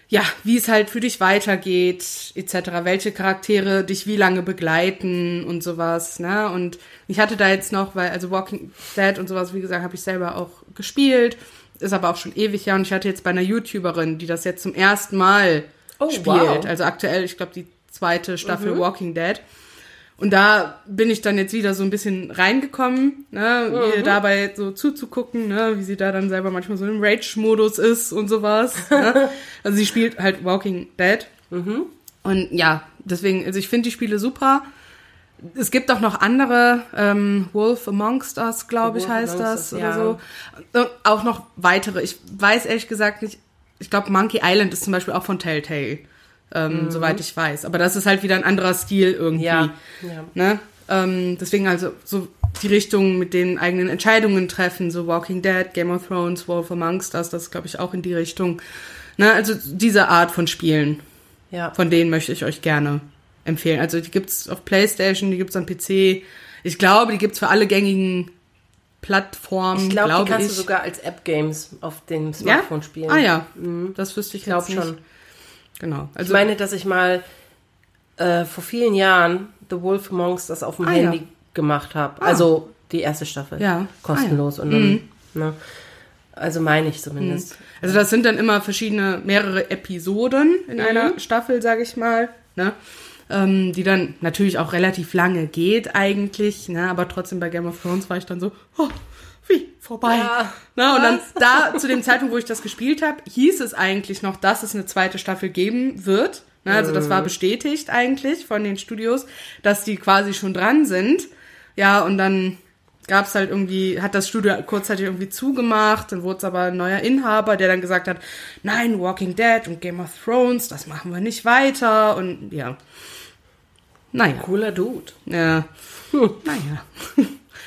ja, wie es halt für dich weitergeht, etc., welche Charaktere dich wie lange begleiten und sowas, ne? Und ich hatte da jetzt noch, weil, also Walking Dead und sowas, wie gesagt, habe ich selber auch gespielt, ist aber auch schon ewig her und ich hatte jetzt bei einer YouTuberin, die das jetzt zum ersten Mal Oh, spielt, wow. also aktuell, ich glaube, die zweite Staffel Walking Dead. Und da bin ich dann jetzt wieder so ein bisschen reingekommen, ne, ihr dabei so zuzugucken, ne, wie sie da dann selber manchmal so im Rage-Modus ist und sowas. Ne? (laughs) Also sie spielt halt Walking Dead. Und ja, deswegen, also ich finde die Spiele super. Es gibt auch noch andere, ähm, Wolf Amongst Us, glaube ich, heißt das Us, oder ja. so. Und auch noch weitere. Ich weiß ehrlich gesagt nicht, ich glaube Monkey Island ist zum Beispiel auch von Telltale, ähm, soweit ich weiß. Aber das ist halt wieder ein anderer Stil irgendwie. Ja, ja. Ne? Ähm, deswegen also so die Richtung mit den eigenen Entscheidungen treffen, so Walking Dead, Game of Thrones, Wolf Amongst Us, das glaube ich auch in die Richtung. Ne? Also diese Art von Spielen, Ja. von denen möchte ich euch gerne empfehlen. Also die gibt's auf Playstation, die gibt's am PC. Ich glaube, die gibt's für alle gängigen Plattformen, Ich glaube, die kannst ich. du sogar als App-Games auf dem ja? Smartphone spielen. Ah ja, das wüsste ich, Ich glaube schon. Genau. Ich Also meine, dass ich mal äh, vor vielen Jahren The Wolf Amongst das auf dem Ah, Handy ja. gemacht habe. Also die erste Staffel. Ja. Kostenlos. Und dann, ne? Also meine ich zumindest. Also das sind dann immer verschiedene, mehrere Episoden in einer Staffel, sage ich mal, ne? Ähm, die dann natürlich auch relativ lange geht eigentlich, ne? aber trotzdem bei Game of Thrones war ich dann so, oh, wie, vorbei. Ja, ne? Und dann da, zu dem Zeitpunkt, wo ich das gespielt habe, hieß es eigentlich noch, dass es eine zweite Staffel geben wird. Ne? Also das war bestätigt eigentlich von den Studios, dass die quasi schon dran sind. Ja, und dann gab's halt irgendwie, hat das Studio kurzzeitig irgendwie zugemacht, dann wurde es aber ein neuer Inhaber, der dann gesagt hat, nein, Walking Dead und Game of Thrones, das machen wir nicht weiter und ja. Naja, Cooler Dude. ja. Naja. (laughs)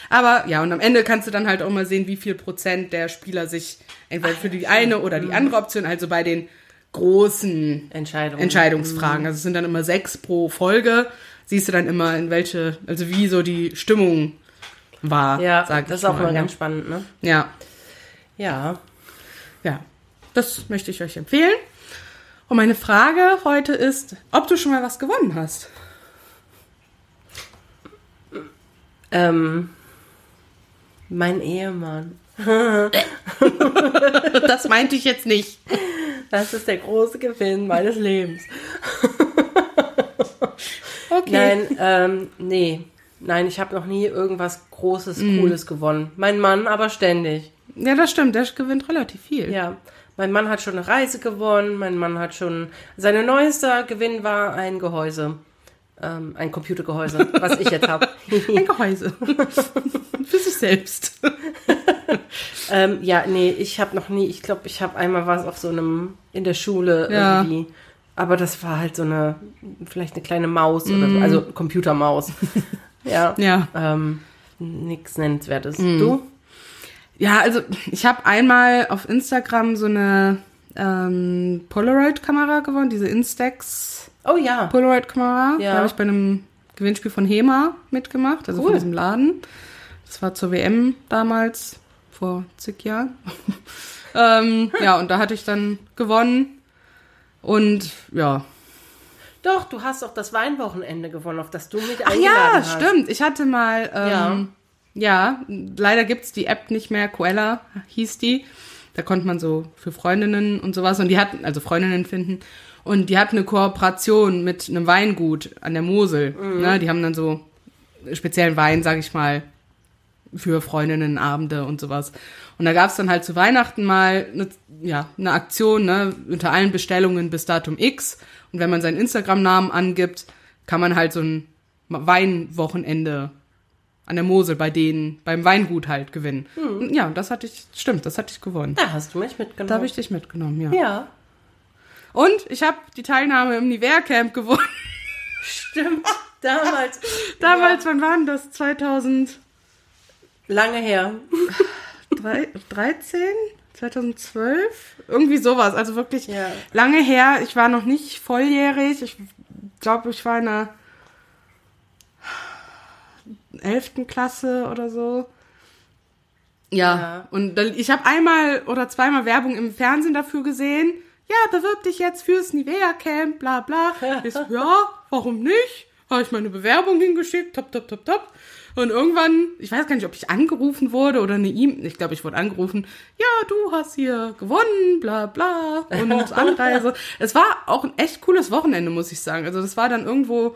Aber ja, und am Ende kannst du dann halt auch mal sehen, wie viel Prozent der Spieler sich entweder für die eine oder die andere Option, also bei den großen Entscheidung. Entscheidungsfragen. Also es sind dann immer sechs pro Folge. Siehst du dann immer, in welche, also wie so die Stimmung war. Ja, das ist auch mal, mal ne? ganz spannend, ne? Ja, Ja. ja. Das möchte ich euch empfehlen. Und meine Frage heute ist, ob du schon mal was gewonnen hast. Ähm, mein Ehemann. (laughs) Das meinte ich jetzt nicht. Das ist der große Gewinn meines Lebens. Okay. Nein, ähm, nee. Nein, ich habe noch nie irgendwas Großes, Mhm. Cooles gewonnen. Mein Mann aber ständig. Ja, das stimmt. Der gewinnt relativ viel. Ja. Mein Mann hat schon eine Reise gewonnen, mein Mann hat schon, sein neuester Gewinn war ein Gehäuse. Ähm, ein Computergehäuse, was ich jetzt habe. (laughs) Ein Gehäuse. (laughs) Für sich selbst. (laughs) ähm, ja, nee, ich habe noch nie, ich glaube, ich habe einmal was auf so einem, in der Schule Ja. irgendwie. Aber das war halt so eine, vielleicht eine kleine Maus oder Mhm. so, also Computermaus. Ja. Ja. Ähm, nix Nennenswertes. Du? Ja, also ich habe einmal auf Instagram so eine ähm, Polaroid-Kamera gewonnen, diese Instax Oh ja. Polaroid-Kamera. Ja. Da habe ich bei einem Gewinnspiel von HEMA mitgemacht, also Cool. von diesem Laden. Das war zur WM damals, vor zig Jahren. (laughs) ähm, ja, und da hatte ich dann gewonnen. Und ja. Doch, du hast auch das Weinwochenende gewonnen, auf das du mich Ach eingeladen ja, hast. stimmt. Ich hatte mal, ähm, ja. leider gibt's die App nicht mehr. Coella hieß die. Da konnte man so für Freundinnen und sowas und die hatten, also Freundinnen finden. Und die hatten eine Kooperation mit einem Weingut an der Mosel. Ne? Die haben dann so speziellen Wein, sag ich mal, für Freundinnenabende und sowas. Und da gab's dann halt zu Weihnachten mal eine, ja, eine Aktion, ne, unter allen Bestellungen bis Datum X. Und wenn man seinen Instagram-Namen angibt, kann man halt so ein Weinwochenende an der Mosel bei denen, beim Weingut halt gewinnen. Und Ja, das hatte ich, stimmt, das hatte ich gewonnen. Da hast du mich mitgenommen. Da habe ich dich mitgenommen, ja. ja. Und ich habe die Teilnahme im Nivea Camp gewonnen. (laughs) Stimmt. Damals. (laughs) Damals, wann war denn das? 2013? Lange her. (laughs) 2012? Irgendwie sowas. Also wirklich Ja. lange her. Ich war noch nicht volljährig. Ich glaube, ich war in der 11. Klasse oder so. Ja, Ja. und dann, ich habe einmal oder zweimal Werbung im Fernsehen dafür gesehen. Ja, bewirb dich jetzt fürs Nivea Camp, bla bla. (laughs) Ich ja, warum nicht? Habe ich meine Bewerbung hingeschickt, top, top, top, top. Und irgendwann, ich weiß gar nicht, ob ich angerufen wurde oder eine E-Mail, ich glaube, ich wurde angerufen, ja, du hast hier gewonnen, bla bla, und (laughs) Anreise. es war auch ein echt cooles Wochenende, muss ich sagen. Also das war dann irgendwo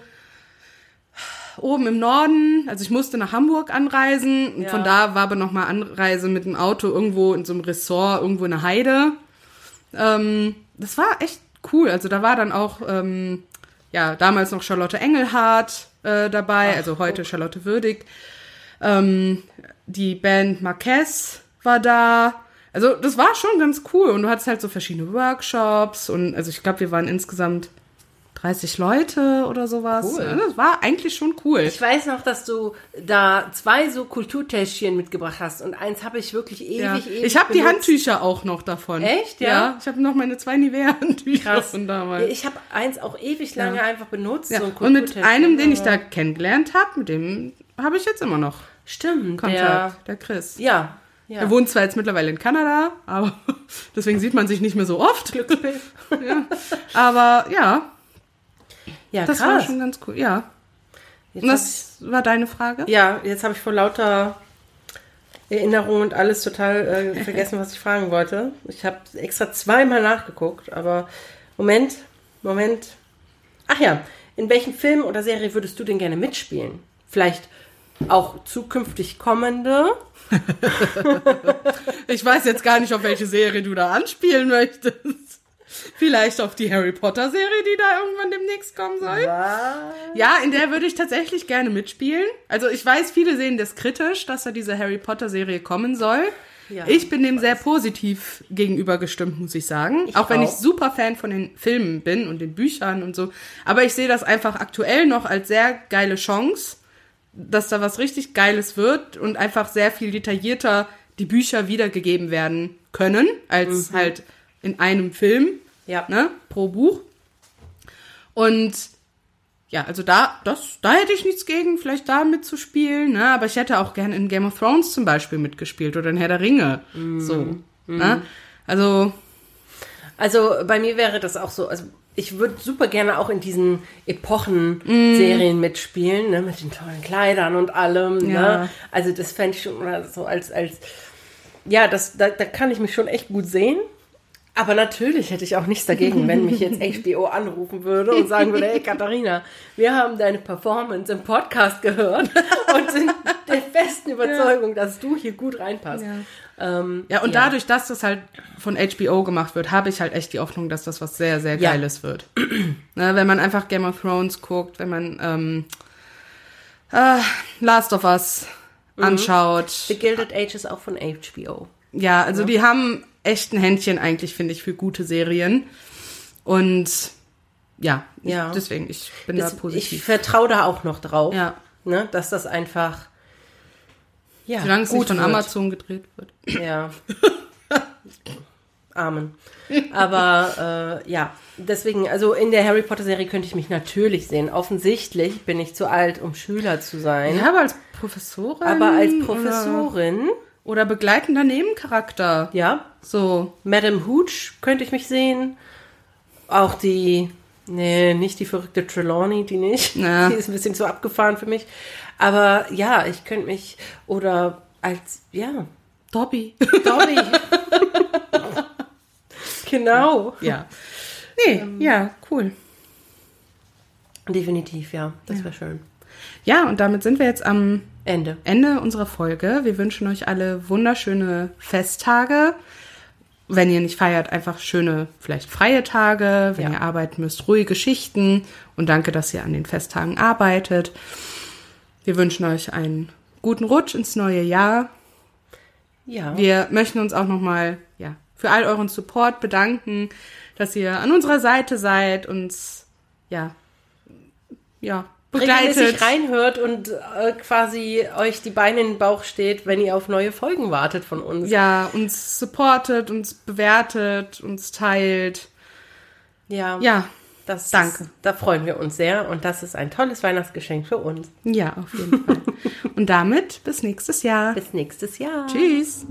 oben im Norden, also ich musste nach Hamburg anreisen und Ja. von da war aber nochmal Anreise mit dem Auto irgendwo in so einem Ressort, irgendwo in der Heide. Ähm, das war echt cool. Also da war dann auch, ähm, ja, damals noch Charlotte Engelhardt äh, dabei, also heute Charlotte Würdig. Ähm, die Band Marquez war da. Also das war schon ganz cool und du hattest halt so verschiedene Workshops und also ich glaube, wir waren insgesamt 30 Leute oder sowas. Cool. Das war eigentlich schon cool. Ich weiß noch, dass du da zwei so Kulturtäschchen mitgebracht hast und eins habe ich wirklich ewig, Ja. ewig Ich habe die. Handtücher auch noch davon. Echt, ja? Ja, ich habe noch meine zwei Nivea-Handtücher von damals. Ich habe eins auch ewig lange einfach benutzt. ja. So ein Und mit einem, den ich da kennengelernt habe, mit dem habe ich jetzt immer noch Stimmt, Kontakt. Der, Chris. der. Ja. ja. Er wohnt zwar jetzt mittlerweile in Kanada, aber (laughs) deswegen sieht man sich nicht mehr so oft. Glückspilz. (laughs) Ja. Aber ja, Ja, das krass. war schon ganz cool. Ja. Jetzt Und das war deine Frage? ich, ja, jetzt habe ich vor lauter Erinnerungen und alles total äh, (laughs) vergessen, was ich fragen wollte. Ich habe extra zweimal nachgeguckt, aber Moment, Moment. Ach ja, in welchem Film oder Serie würdest du denn gerne mitspielen? Vielleicht auch zukünftig kommende? (laughs) Ich weiß jetzt gar nicht, auf welche Serie du da anspielen möchtest. Vielleicht auf die Harry Potter Serie, die da irgendwann demnächst kommen soll. Ja, in der würde ich tatsächlich gerne mitspielen. Also ich weiß, viele sehen das kritisch, dass da diese Harry Potter Serie kommen soll. Ja, ich bin dem sehr positiv gegenüber gestimmt, muss ich sagen. Ich auch wenn ich auch. super Fan von den Filmen bin und den Büchern und so. Aber ich sehe das einfach aktuell noch als sehr geile Chance, dass da was richtig Geiles wird und einfach sehr viel detaillierter die Bücher wiedergegeben werden können, als halt in einem Film Ja. ne, pro Buch. Und ja, also da, das, da hätte ich nichts gegen, vielleicht da mitzuspielen, ne? Aber ich hätte auch gerne in Game of Thrones zum Beispiel mitgespielt oder in Herr der Ringe. So. Ne? Also, Also bei mir wäre das auch so, also ich würde super gerne auch in diesen Epochen-Serien mitspielen, ne, mit den tollen Kleidern und allem. Ja. Ne? Also das fände ich schon so als, als ja, das, da, da kann ich mich schon echt gut sehen. Aber natürlich hätte ich auch nichts dagegen, wenn mich jetzt HBO anrufen würde und sagen würde, hey Katharina, wir haben deine Performance im Podcast gehört (laughs) und sind der festen Überzeugung, dass du hier gut reinpasst. Ja. Ähm, Ja, und dadurch, dass das halt von HBO gemacht wird, habe ich halt echt die Hoffnung, dass das was sehr, sehr Ja. Geiles wird. (clears throat) ne, wenn man einfach Game of Thrones guckt, wenn man ähm, äh, Last of Us Mhm. anschaut. The Gilded Age ist auch von HBO. Ja, also die haben echt ein Händchen eigentlich, finde ich, für gute Serien. Und ja, Ja. Ich, deswegen, ich bin da Das, ich positiv. vertraue da auch noch drauf, Ja. ne, dass das einfach ja, Solange es nicht von wird. Amazon gedreht wird. Ja. (laughs) Amen. Aber äh, ja, deswegen, also in der Harry Potter Serie könnte ich mich natürlich sehen. Offensichtlich bin ich zu alt, um Schüler zu sein. Ja, aber als Professorin. Aber als Professorin, oder begleitender Nebencharakter. ja, So. Madame Hooch könnte ich mich sehen. Auch die, nee, nicht die verrückte Trelawney, die nicht. Ja. (laughs) Die ist ein bisschen zu abgefahren für mich. Aber ja, ich könnte mich, oder als, ja, Dobby. Dobby. (laughs) genau. ja. Nee, ja, cool. Definitiv, ja. Das wäre schön. Ja, und damit sind wir jetzt am Ende. Ende unserer Folge. Wir wünschen euch alle wunderschöne Festtage. Wenn ihr nicht feiert, einfach schöne, vielleicht freie Tage. Wenn Ja. ihr arbeiten müsst, ruhige Schichten. Und danke, dass ihr an den Festtagen arbeitet. Wir wünschen euch einen guten Rutsch ins neue Jahr. Ja. Wir möchten uns auch nochmal ja, für all euren Support bedanken, dass ihr an unserer Seite seid, uns ja, ja, begleitet. reinhört und äh, quasi euch die Beine in den Bauch steht, wenn ihr auf neue Folgen wartet von uns. Ja, uns supportet, uns bewertet, uns teilt. Ja. Ja, das danke. Ist, da freuen wir uns sehr und das ist ein tolles Weihnachtsgeschenk für uns. ja, auf jeden Fall. (laughs) Und damit bis nächstes Jahr. Bis nächstes Jahr. Tschüss.